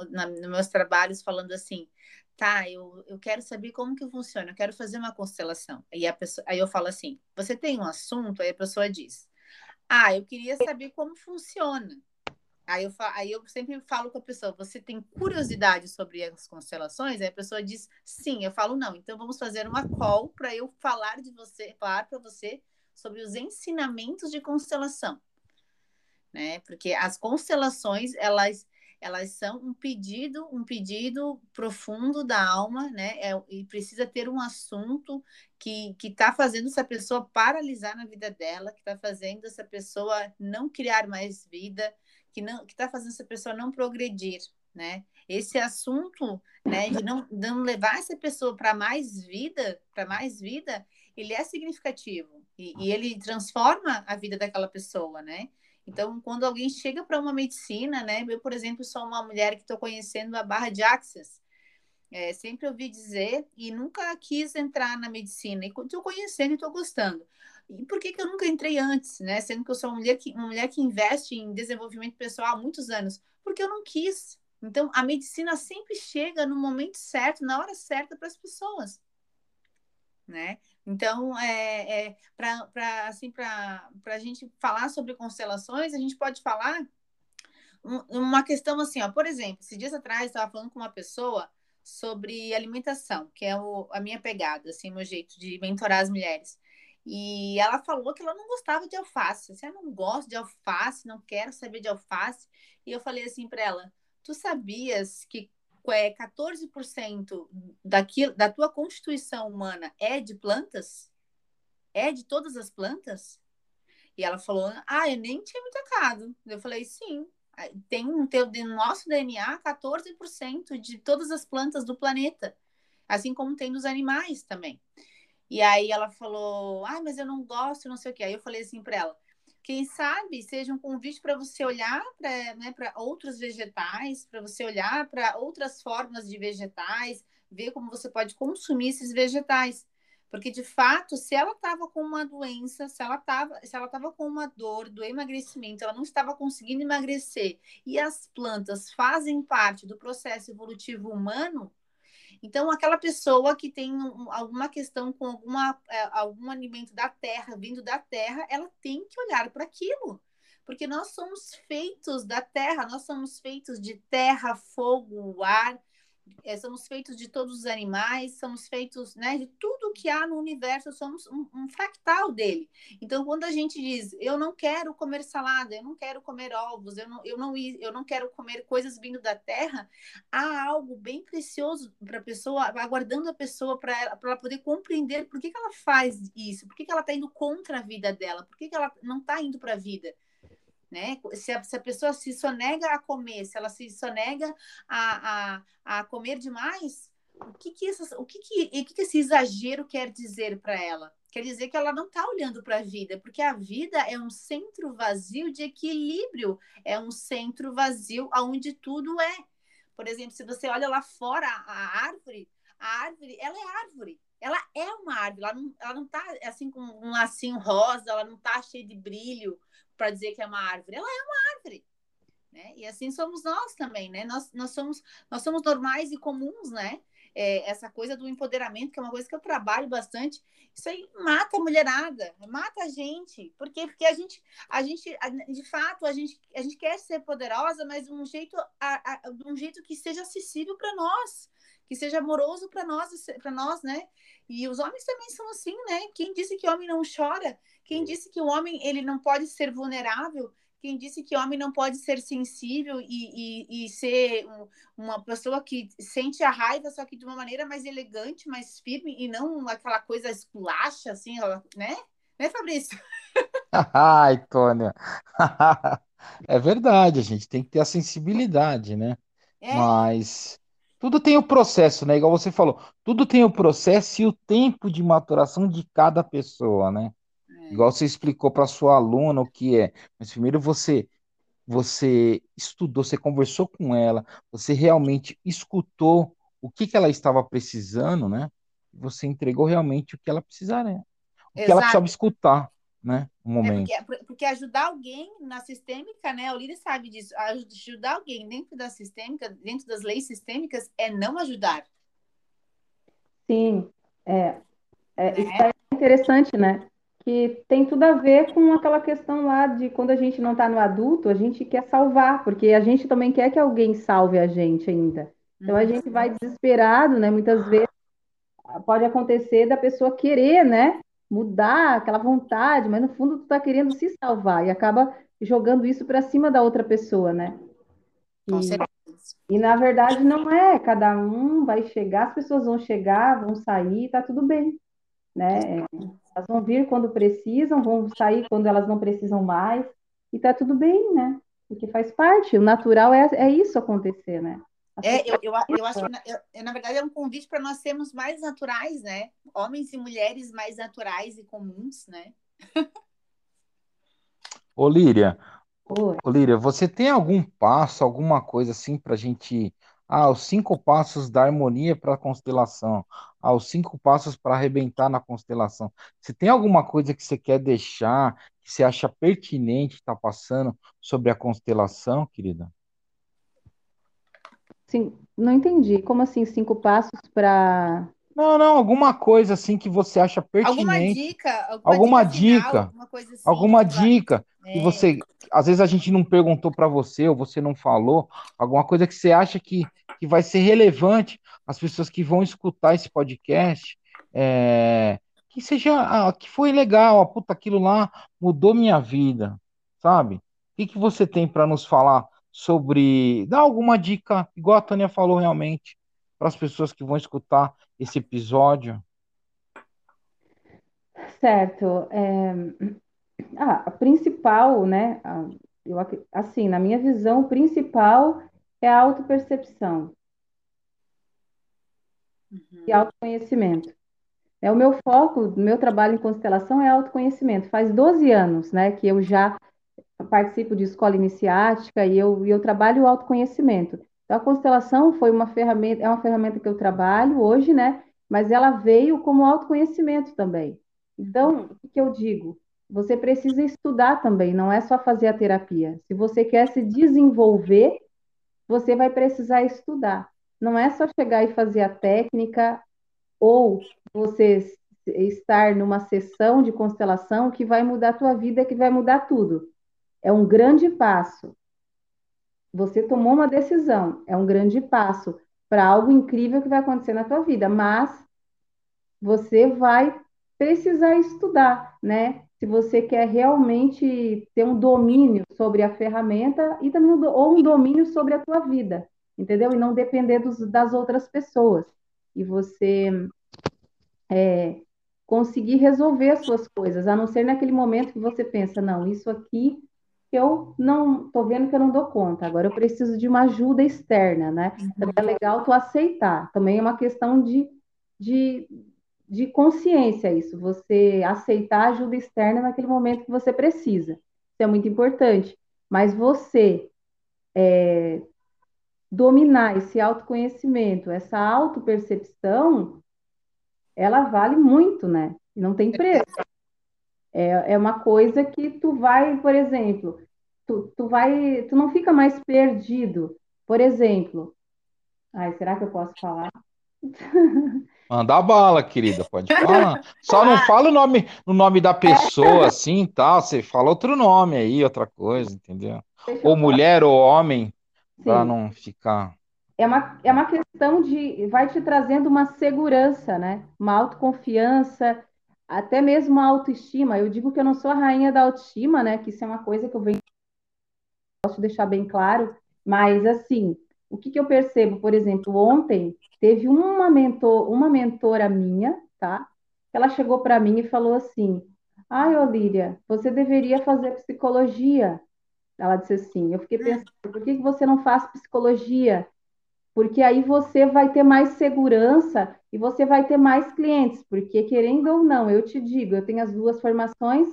na, nos meus trabalhos falando assim, tá, eu, eu quero saber como que funciona, eu quero fazer uma constelação. Aí, a pessoa, aí eu falo assim, você tem um assunto? Aí a pessoa diz, ah, eu queria saber como funciona. Aí eu, aí eu sempre falo com a pessoa: você tem curiosidade sobre as constelações? Aí a pessoa diz sim. Eu falo: não, então vamos fazer uma call para eu falar de você, falar para você sobre os ensinamentos de constelação. Né? Porque as constelações, elas elas são um pedido, um pedido profundo da alma, né? É, e precisa ter um assunto que está fazendo essa pessoa paralisar na vida dela, que está fazendo essa pessoa não criar mais vida, que não que está fazendo essa pessoa não progredir, né? Esse assunto, né, de não, não levar essa pessoa para mais vida, para mais vida, ele é significativo e, e ele transforma a vida daquela pessoa, né? Então, quando alguém chega para uma medicina, né? Eu, por exemplo, sou uma mulher que estou conhecendo a barra de Axis. É, sempre ouvi dizer e nunca quis entrar na medicina. E estou conhecendo e estou gostando. E por que, que eu nunca entrei antes, né? Sendo que eu sou uma mulher, que, uma mulher que investe em desenvolvimento pessoal há muitos anos. Porque eu não quis. Então, a medicina sempre chega no momento certo, na hora certa para as pessoas. Né? Então, é, é para assim, a gente falar sobre constelações, a gente pode falar uma questão assim, ó, por exemplo, esses dias atrás eu estava falando com uma pessoa sobre alimentação, que é o, a minha pegada, assim, meu jeito de mentorar as mulheres. E ela falou que ela não gostava de alface. Assim, eu não gosto de alface, não quero saber de alface. E eu falei assim para ela: Tu sabias que é 14% daquilo, da tua constituição humana é de plantas? É de todas as plantas? E ela falou: Ah, eu nem tinha me tocado. Eu falei: Sim, tem no, teu, no nosso DNA 14% de todas as plantas do planeta, assim como tem dos animais também. E aí ela falou: Ah, mas eu não gosto, não sei o que. Aí eu falei assim para ela: quem sabe seja um convite para você olhar para né, outros vegetais, para você olhar para outras formas de vegetais, ver como você pode consumir esses vegetais. Porque, de fato, se ela estava com uma doença, se ela estava com uma dor do emagrecimento, ela não estava conseguindo emagrecer, e as plantas fazem parte do processo evolutivo humano, então, aquela pessoa que tem um, alguma questão com alguma, é, algum alimento da terra, vindo da terra, ela tem que olhar para aquilo. Porque nós somos feitos da terra, nós somos feitos de terra, fogo, ar, é, somos feitos de todos os animais, somos feitos né, de tudo que há no universo, somos um, um, fractal dele. Então, quando a gente diz, eu não quero comer salada, eu não quero comer ovos, eu não, eu não, eu não quero comer coisas vindo da terra, há algo bem precioso para a pessoa, aguardando a pessoa para ela, ela poder compreender por que, que ela faz isso, por que, que ela está indo contra a vida dela, por que, que ela não está indo para a vida né? Se a, se a pessoa se sonega a comer, se ela se sonega a, a, a comer demais, o que que, o que, que, que, que esse exagero quer dizer para ela? Quer dizer que ela não está olhando para a vida, porque a vida é um centro vazio de equilíbrio, é um centro vazio onde tudo é. Por exemplo, se você olha lá fora a árvore, a árvore, ela é árvore, ela é uma árvore, ela não, ela não tá assim com um lacinho rosa, ela não tá cheia de brilho, para dizer que é uma árvore. Ela é uma árvore. Né? E assim somos nós também, né? Nós, nós, somos, nós somos normais e comuns, né? É, essa coisa do empoderamento, que é uma coisa que eu trabalho bastante, isso aí mata a mulherada, mata a gente. Por quê? Porque a gente, a gente, de fato, a gente, a gente quer ser poderosa, mas de um jeito, a, a, de um jeito que seja acessível para nós, que seja amoroso para nós, para nós, né? E os homens também são assim, né? Quem disse que homem não chora? Quem disse que o homem ele não pode ser vulnerável? Quem disse que o homem não pode ser sensível e, e, e ser um, uma pessoa que sente a raiva, só que de uma maneira mais elegante, mais firme, e não aquela coisa esculacha, assim, né? Né, Fabrício? Ai, Tônia. É verdade, a gente tem que ter a sensibilidade, né? É. Mas tudo tem o processo, né? Igual você falou, tudo tem o processo e o tempo de maturação de cada pessoa, né? Igual você explicou para sua aluna o que é. Mas primeiro você você estudou, você conversou com ela, você realmente escutou o que, que ela estava precisando, né? Você entregou realmente o que ela precisaria, né? o Exato. que ela precisava escutar, né? No momento. É porque, porque, ajudar alguém na sistêmica, né? O líder sabe disso. Ajudar alguém dentro da sistêmica, dentro das leis sistêmicas, é não ajudar. Sim, é, é, né? isso é interessante, né? que tem tudo a ver com aquela questão lá de quando a gente não está no adulto, a gente quer salvar, porque a gente também quer que alguém salve a gente ainda. Então a gente vai desesperado, né? Muitas vezes pode acontecer da pessoa querer, né? Mudar aquela vontade, mas no fundo tu está querendo se salvar e acaba jogando isso para cima da outra pessoa, né? E, e na verdade não é, cada um vai chegar, as pessoas vão chegar, vão sair, tá tudo bem, né? Elas vão vir quando precisam, vão sair quando elas não precisam mais, e tá tudo bem, né? Porque faz parte, o natural é, é isso acontecer, né? É, eu, eu, eu acho que, eu, na verdade, é um convite para nós sermos mais naturais, né? Homens e mulheres mais naturais e comuns, né? Ô, Líria, Ô, Líria, você tem algum passo, alguma coisa assim para a gente ah, os cinco passos da harmonia para a constelação. Ah, os cinco passos para arrebentar na constelação. Se tem alguma coisa que você quer deixar, que você acha pertinente estar tá passando sobre a constelação, querida? Sim, não entendi. Como assim, cinco passos para. Não, não, alguma coisa assim que você acha pertinente. Alguma dica? Alguma, alguma dica? Final, alguma, assim, alguma dica é. que você, às vezes a gente não perguntou para você ou você não falou, alguma coisa que você acha que que vai ser relevante às pessoas que vão escutar esse podcast, é, que seja, ah, que foi legal, ah, puta, aquilo lá mudou minha vida, sabe? O que, que você tem para nos falar sobre. Dá alguma dica, igual a Tânia falou realmente, para as pessoas que vão escutar esse episódio? Certo. É... Ah, a principal, né? Eu, assim, na minha visão, o principal é a autopercepção uhum. e autoconhecimento. É o meu foco, o meu trabalho em constelação é autoconhecimento. Faz 12 anos, né, que eu já participo de escola iniciática e eu, eu trabalho o autoconhecimento. Então, a constelação foi uma ferramenta, é uma ferramenta que eu trabalho hoje, né, mas ela veio como autoconhecimento também. Então, o que eu digo? Você precisa estudar também, não é só fazer a terapia. Se você quer se desenvolver, você vai precisar estudar. Não é só chegar e fazer a técnica ou você estar numa sessão de constelação que vai mudar a tua vida, que vai mudar tudo. É um grande passo. Você tomou uma decisão, é um grande passo para algo incrível que vai acontecer na tua vida, mas você vai precisar estudar, né? Se você quer realmente ter um domínio sobre a ferramenta e também ou um domínio sobre a tua vida, entendeu? E não depender dos, das outras pessoas. E você é, conseguir resolver as suas coisas, a não ser naquele momento que você pensa, não, isso aqui eu não estou vendo que eu não dou conta. Agora eu preciso de uma ajuda externa, né? Uhum. Então é legal tu aceitar. Também é uma questão de, de de consciência isso, você aceitar ajuda externa naquele momento que você precisa. Isso é muito importante. Mas você é, dominar esse autoconhecimento, essa autopercepção, ela vale muito, né? Não tem preço. É, é uma coisa que tu vai, por exemplo, tu, tu vai, tu não fica mais perdido. Por exemplo, ai, será que eu posso falar? Manda bala, querida, pode falar. Só não fala o nome, o nome da pessoa assim, tal. Tá? Você fala outro nome aí, outra coisa, entendeu? Ou mulher ou homem, para não ficar. É uma, é uma questão de. Vai te trazendo uma segurança, né? Uma autoconfiança, até mesmo uma autoestima. Eu digo que eu não sou a rainha da autoestima, né? Que isso é uma coisa que eu venho. Posso deixar bem claro, mas assim, o que, que eu percebo? Por exemplo, ontem teve uma, mentor, uma mentora minha, tá? Ela chegou para mim e falou assim: Ai, Olíria, você deveria fazer psicologia. Ela disse assim. Eu fiquei pensando, por que, que você não faz psicologia? Porque aí você vai ter mais segurança e você vai ter mais clientes, porque querendo ou não, eu te digo, eu tenho as duas formações,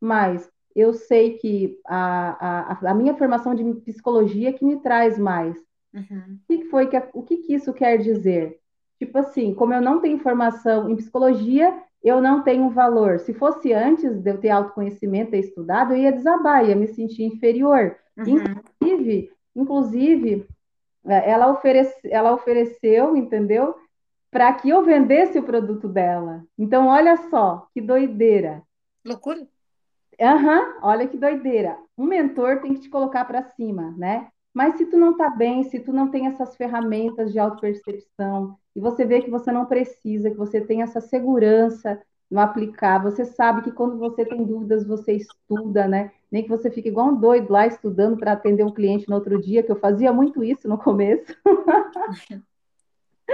mas eu sei que a, a, a minha formação de psicologia é que me traz mais. Uhum. O que foi que o que, que isso quer dizer? Tipo assim, como eu não tenho formação em psicologia, eu não tenho valor. Se fosse antes de eu ter autoconhecimento, ter estudado, eu ia desabar, ia me sentir inferior. Uhum. Inclusive, inclusive, é, ela, oferece, ela ofereceu, entendeu? Para que eu vendesse o produto dela. Então, olha só, que doideira. Loucura. Aham, uhum, olha que doideira. Um mentor tem que te colocar para cima, né? Mas se tu não está bem, se tu não tem essas ferramentas de autopercepção, e você vê que você não precisa, que você tem essa segurança no aplicar, você sabe que quando você tem dúvidas, você estuda, né? Nem que você fique igual um doido lá estudando para atender um cliente no outro dia, que eu fazia muito isso no começo.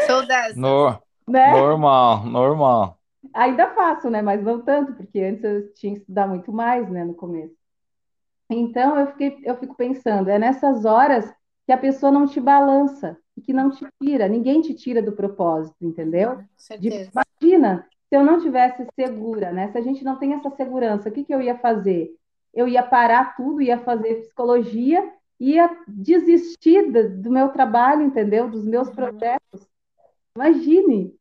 Sou dessa. No, né? Normal, normal. Ainda faço, né? Mas não tanto, porque antes eu tinha que estudar muito mais, né, no começo. Então, eu, fiquei, eu fico pensando, é nessas horas que a pessoa não te balança, que não te tira, ninguém te tira do propósito, entendeu? De, imagina, se eu não tivesse segura, né? Se a gente não tem essa segurança, o que, que eu ia fazer? Eu ia parar tudo, ia fazer psicologia, ia desistir do, do meu trabalho, entendeu? Dos meus uhum. projetos. Imagine.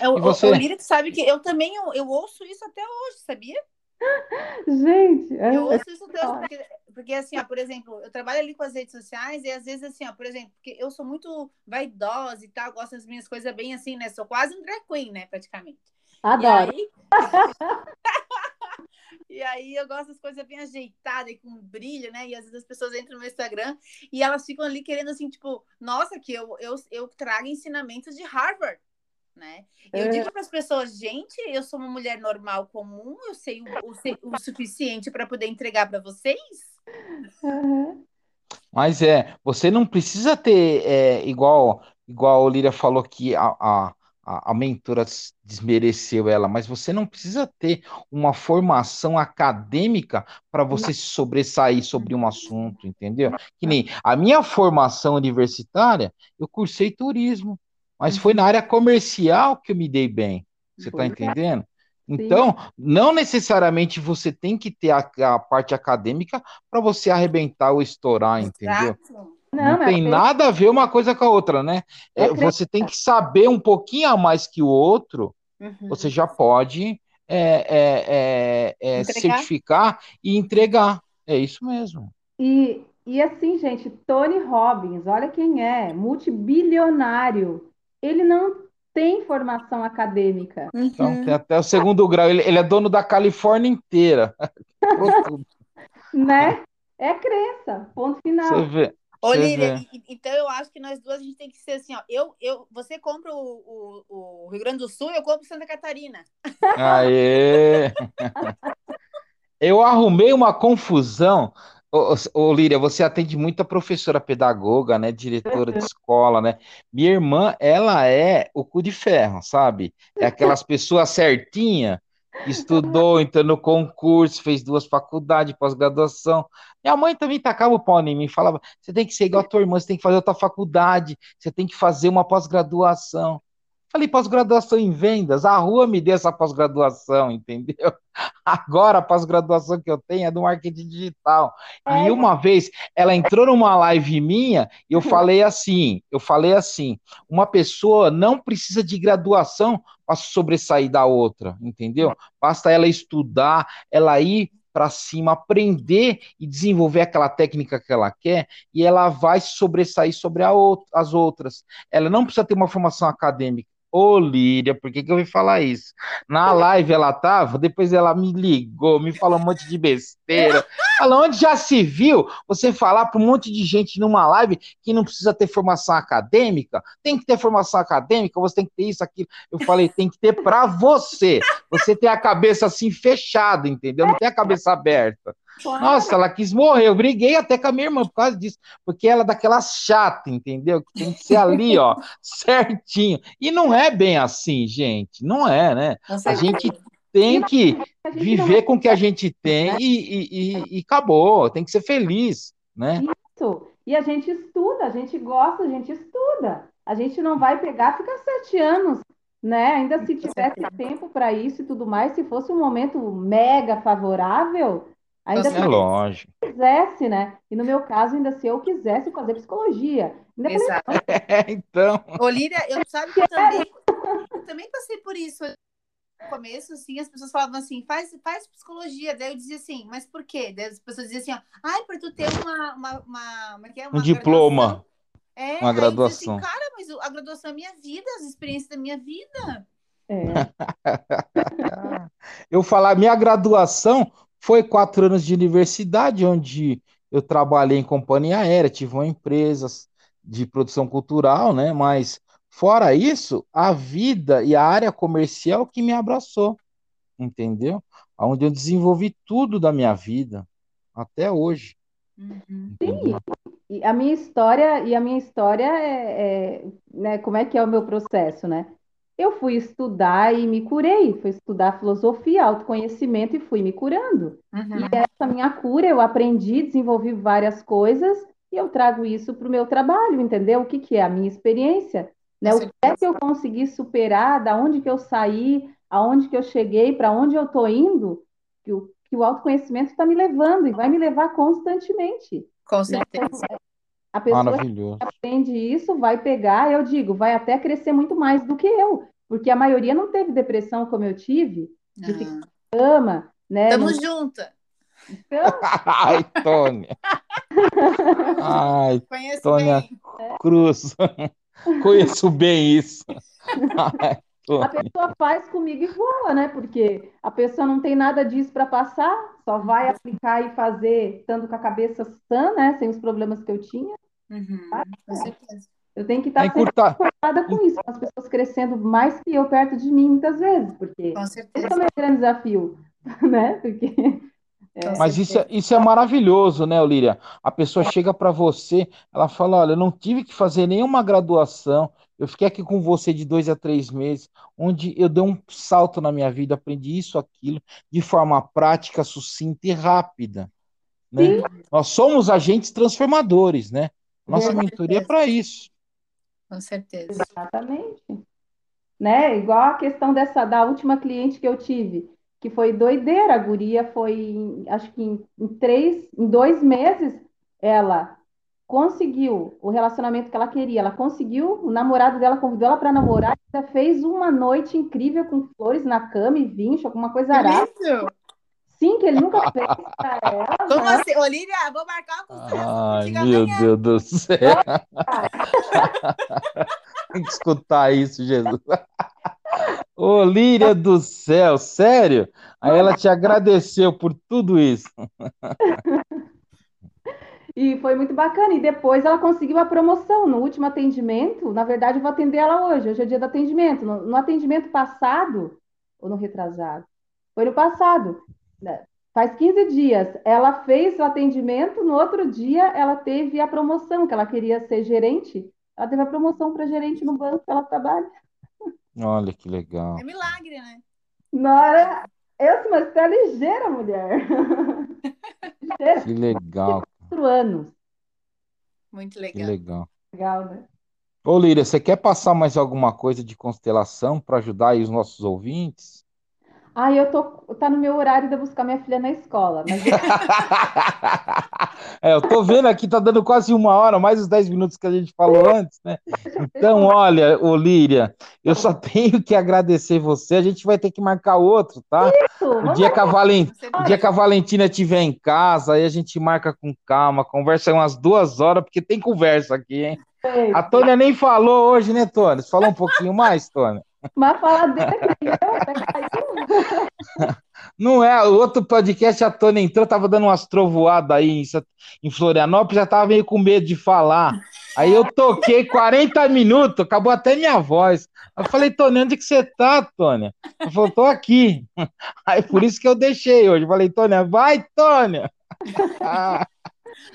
Eu, e você? O, sabe que eu também eu, eu ouço isso até hoje, sabia? Gente, é... eu ouço isso Deus, porque, porque assim, ó, por exemplo, eu trabalho ali com as redes sociais e às vezes assim, ó, por exemplo, porque eu sou muito vaidosa e tal, gosto das minhas coisas bem assim, né? Sou quase um drag queen, né, praticamente. Adoro. E aí, e aí eu gosto das coisas bem ajeitadas e com brilho, né? E às vezes as pessoas entram no meu Instagram e elas ficam ali querendo assim, tipo, nossa, que eu, eu, eu trago ensinamentos de Harvard né? Eu é. digo para as pessoas, gente, eu sou uma mulher normal, comum, eu sei o, o, o suficiente para poder entregar para vocês. Uhum. Mas é, você não precisa ter, é, igual, igual a Líria falou que a, a, a mentora desmereceu ela, mas você não precisa ter uma formação acadêmica para você se sobressair sobre um assunto, entendeu? Que nem a minha formação universitária, eu cursei turismo, mas foi na área comercial que eu me dei bem. Você está entendendo? Então, não necessariamente você tem que ter a, a parte acadêmica para você arrebentar ou estourar, entendeu? Não, não tem nada a ver uma coisa com a outra, né? É, você tem que saber um pouquinho a mais que o outro, uhum. você já pode é, é, é, é certificar e entregar. É isso mesmo. E, e assim, gente, Tony Robbins, olha quem é, multibilionário. Ele não tem formação acadêmica. Então, uhum. tem até o segundo grau. Ele, ele é dono da Califórnia inteira. né? É crença, ponto final. Você vê. Ô, Lília, então eu acho que nós duas a gente tem que ser assim, ó. Eu, eu, você compra o, o, o Rio Grande do Sul, eu compro Santa Catarina. Aê! eu arrumei uma confusão Ô, ô, Líria, você atende muita professora pedagoga, né? Diretora de escola, né? Minha irmã, ela é o cu de ferro, sabe? É aquelas pessoas certinha, estudou, entrou no concurso, fez duas faculdades, pós-graduação. Minha mãe também tacava o pau em mim, falava: você tem que ser igual a tua irmã, você tem que fazer outra faculdade, você tem que fazer uma pós-graduação. Falei, pós-graduação em vendas, a rua me deu essa pós-graduação, entendeu? Agora a pós-graduação que eu tenho é do marketing digital. E uma vez ela entrou numa live minha e eu falei assim, eu falei assim, uma pessoa não precisa de graduação para sobressair da outra, entendeu? Basta ela estudar, ela ir para cima, aprender e desenvolver aquela técnica que ela quer, e ela vai sobressair sobre outra, as outras. Ela não precisa ter uma formação acadêmica, Ô, Líria, por que, que eu vim falar isso? Na live ela tava, depois ela me ligou, me falou um monte de besteira. Falou, onde já se viu você falar para um monte de gente numa live que não precisa ter formação acadêmica? Tem que ter formação acadêmica, você tem que ter isso, aquilo. Eu falei, tem que ter para você. Você tem a cabeça assim fechada, entendeu? Não tem a cabeça aberta. Nossa, ela quis morrer. Eu briguei até com a minha irmã por causa disso, porque ela é daquela chata, entendeu? Que tem que ser ali, ó, certinho. E não é bem assim, gente. Não é, né? A gente tem que viver com o que a gente tem e, e, e, acabou. Tem que ser feliz, né? Isso. E a gente estuda, a gente gosta, a gente estuda. A gente não vai pegar, ficar sete anos né? Ainda se tivesse tempo para isso e tudo mais, se fosse um momento mega favorável, Ainda é lógico. Se quisesse, né? E no meu caso, ainda se eu quisesse fazer psicologia. Ainda Exato. É, então. Olívia, eu sabe que eu também, eu também passei por isso. No começo, assim, as pessoas falavam assim, faz, faz psicologia. Daí eu dizia assim, mas por quê? Daí as pessoas diziam assim, ó, ai, para tu ter uma, uma, uma, uma, é, é uma um diploma. É, uma graduação. Assim, Cara, mas a graduação é minha vida, as experiências da minha vida. É. eu falar minha graduação foi quatro anos de universidade, onde eu trabalhei em companhia aérea, tive uma empresa de produção cultural, né? Mas fora isso, a vida e a área comercial que me abraçou, entendeu? Onde eu desenvolvi tudo da minha vida até hoje. Uhum. Sim, e a minha história e a minha história é, é né, como é que é o meu processo, né? Eu fui estudar e me curei, fui estudar filosofia, autoconhecimento e fui me curando. Uhum. E essa minha cura eu aprendi, desenvolvi várias coisas e eu trago isso para o meu trabalho, entendeu? O que, que é a minha experiência, né? O que é que eu consegui superar, da onde que eu saí, aonde que eu cheguei, para onde eu estou indo, que o, que o autoconhecimento está me levando e vai me levar constantemente. Com né? certeza. Né? A pessoa que aprende isso vai pegar, eu digo, vai até crescer muito mais do que eu, porque a maioria não teve depressão como eu tive, de ficar na cama, né? Tamo não... junta. Então... Ai, Tônia. Ai, Conheço Tônia bem. Cruz. Conheço bem isso. Ai, a pessoa faz comigo e voa, né? Porque a pessoa não tem nada disso para passar, só vai aplicar e fazer estando com a cabeça sã, né? Sem os problemas que eu tinha. Uhum, ah, com certeza. Eu tenho que estar é preocupada com isso, com as pessoas crescendo mais que eu perto de mim muitas vezes, porque com certeza. esse é o meu grande desafio, né? Porque É. Mas isso é, isso é maravilhoso, né, Olíria? A pessoa chega para você, ela fala: Olha, eu não tive que fazer nenhuma graduação, eu fiquei aqui com você de dois a três meses, onde eu dei um salto na minha vida, aprendi isso, aquilo, de forma prática, sucinta e rápida. Né? Nós somos agentes transformadores, né? Nossa mentoria é para isso. Com certeza. Exatamente. Né? Igual a questão dessa da última cliente que eu tive que foi doideira. A guria foi, acho que em, em três, em dois meses, ela conseguiu o relacionamento que ela queria. Ela conseguiu, o namorado dela convidou ela para namorar, ainda fez uma noite incrível com flores na cama e vinho, alguma coisa arada. Sim, que ele nunca fez pra ela. Como né? assim? Olivia, vou marcar uma consulta. Ai, meu amanhã. Deus do céu. Tem que escutar isso, Jesus. Ô, Líria do céu, sério? Aí ela te agradeceu por tudo isso. E foi muito bacana. E depois ela conseguiu a promoção no último atendimento. Na verdade, eu vou atender ela hoje. Hoje é dia do atendimento. No, no atendimento passado, ou no retrasado? Foi no passado. Né? Faz 15 dias. Ela fez o atendimento. No outro dia, ela teve a promoção, que ela queria ser gerente. Ela teve a promoção para gerente no banco que ela trabalha. Olha que legal. É milagre, né? Nora, eu sou uma ligeira mulher. Que legal. Quatro anos. Muito legal. Que legal. Legal, né? Ô, Líria, você quer passar mais alguma coisa de constelação para ajudar aí os nossos ouvintes? Ah, eu tô. Tá no meu horário de eu buscar minha filha na escola. Mas... é, eu tô vendo aqui, tá dando quase uma hora, mais os 10 minutos que a gente falou antes, né? Então, olha, Olíria, eu só tenho que agradecer você. A gente vai ter que marcar outro, tá? Isso, o, dia que a Valent... o dia que a Valentina estiver em casa, aí a gente marca com calma, conversa umas duas horas, porque tem conversa aqui, hein? A Tônia nem falou hoje, né, Tônia? Você falou um pouquinho mais, Tônia? Mas fala dele, Não é, o outro podcast a Tônia entrou, tava dando umas trovoadas aí em, Florianópolis, já tava meio com medo de falar. Aí eu toquei 40 minutos, acabou até minha voz. Eu falei, Tônia, onde que você tá, Tônia? Eu falei, tô aqui. Aí por isso que eu deixei hoje. Falei, Tônia, vai, Tônia!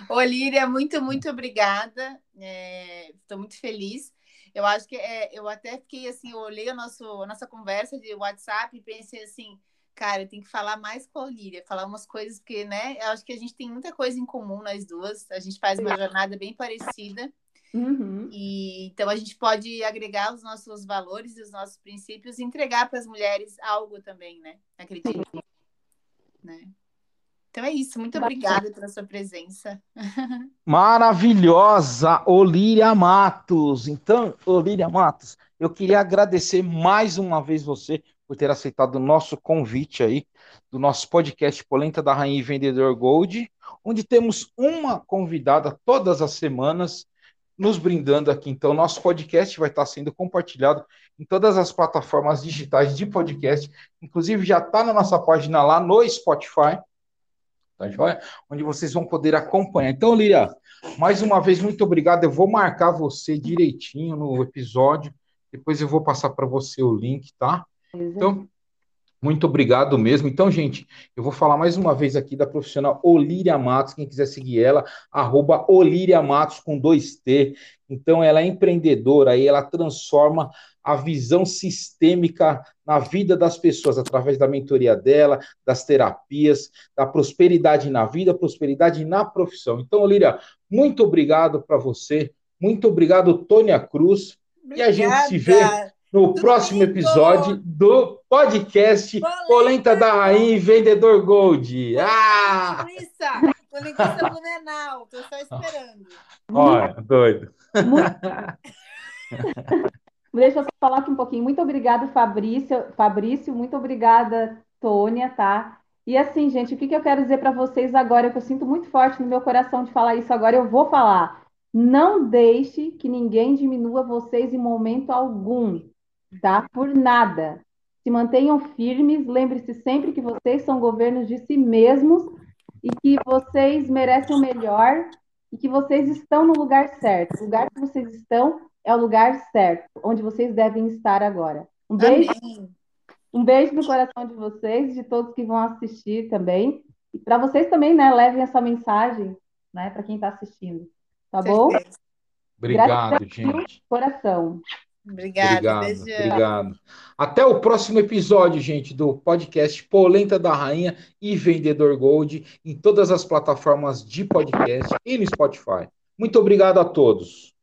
Olíria, muito, muito obrigada. Estou é, muito feliz. Eu acho que é, eu até fiquei assim, eu olhei a, nosso, a nossa conversa de WhatsApp e pensei assim, cara, eu tenho que falar mais com a Olíria, falar umas coisas que, né? Eu acho que a gente tem muita coisa em comum, nós duas. A gente faz uma jornada bem parecida. Uhum. E então a gente pode agregar os nossos valores e os nossos princípios e entregar para as mulheres algo também, né? Acredito. Né? Então é isso. Muito obrigada pela sua presença. Maravilhosa, Olíria Matos. Então, Olíria Matos, eu queria agradecer mais uma vez você por ter aceitado o nosso convite aí do nosso podcast Polenta da Rainha e Vendedor Gold, onde temos uma convidada todas as semanas nos brindando aqui. Então, nosso podcast vai estar sendo compartilhado em todas as plataformas digitais de podcast, inclusive já está na nossa página lá no Spotify tá joia? Onde vocês vão poder acompanhar. Então, Líria, mais uma vez, muito obrigado. Eu vou marcar você direitinho no episódio. Depois eu vou passar para você o link, tá? Então, muito obrigado mesmo. Então, gente, eu vou falar mais uma vez aqui da profissional Olíria Matos. Quem quiser seguir ela, arroba Olíria Matos com dois T. Então, ela é empreendedora e ela transforma a visão sistêmica na vida das pessoas através da mentoria dela, das terapias, da prosperidade na vida, prosperidade na profissão. Então, Olíria, muito obrigado para você. Muito obrigado, Tônia Cruz. Obrigada. E a gente se vê no próximo episódio do podcast Polenta, Polenta da Rainha e Vendedor Gold. Ah! Polenta, Polenta Blumenau, tô só esperando. Olha, doido. Deixa eu falar aqui um pouquinho. Muito obrigada, Fabrício. Fabrício, muito obrigada, Tônia, tá? E assim, gente, o que, que eu quero dizer para vocês agora, que eu sinto muito forte no meu coração de falar isso agora, eu vou falar. Não deixe que ninguém diminua vocês em momento algum tá? Por nada. Se mantenham firmes, lembre-se sempre que vocês são governos de si mesmos e que vocês merecem o melhor e que vocês estão no lugar certo. O lugar que vocês estão é o lugar certo, onde vocês devem estar agora. Um beijo. Amém. Um beijo no coração de vocês, de todos que vão assistir também. E para vocês também, né? Levem essa mensagem, né? Para quem está assistindo. Tá bom? Obrigado, Gratidão, gente. Coração. Obrigada, obrigado, obrigado. Até o próximo episódio, gente, do podcast Polenta da Rainha e Vendedor Gold em todas as plataformas de podcast e no Spotify. Muito obrigado a todos.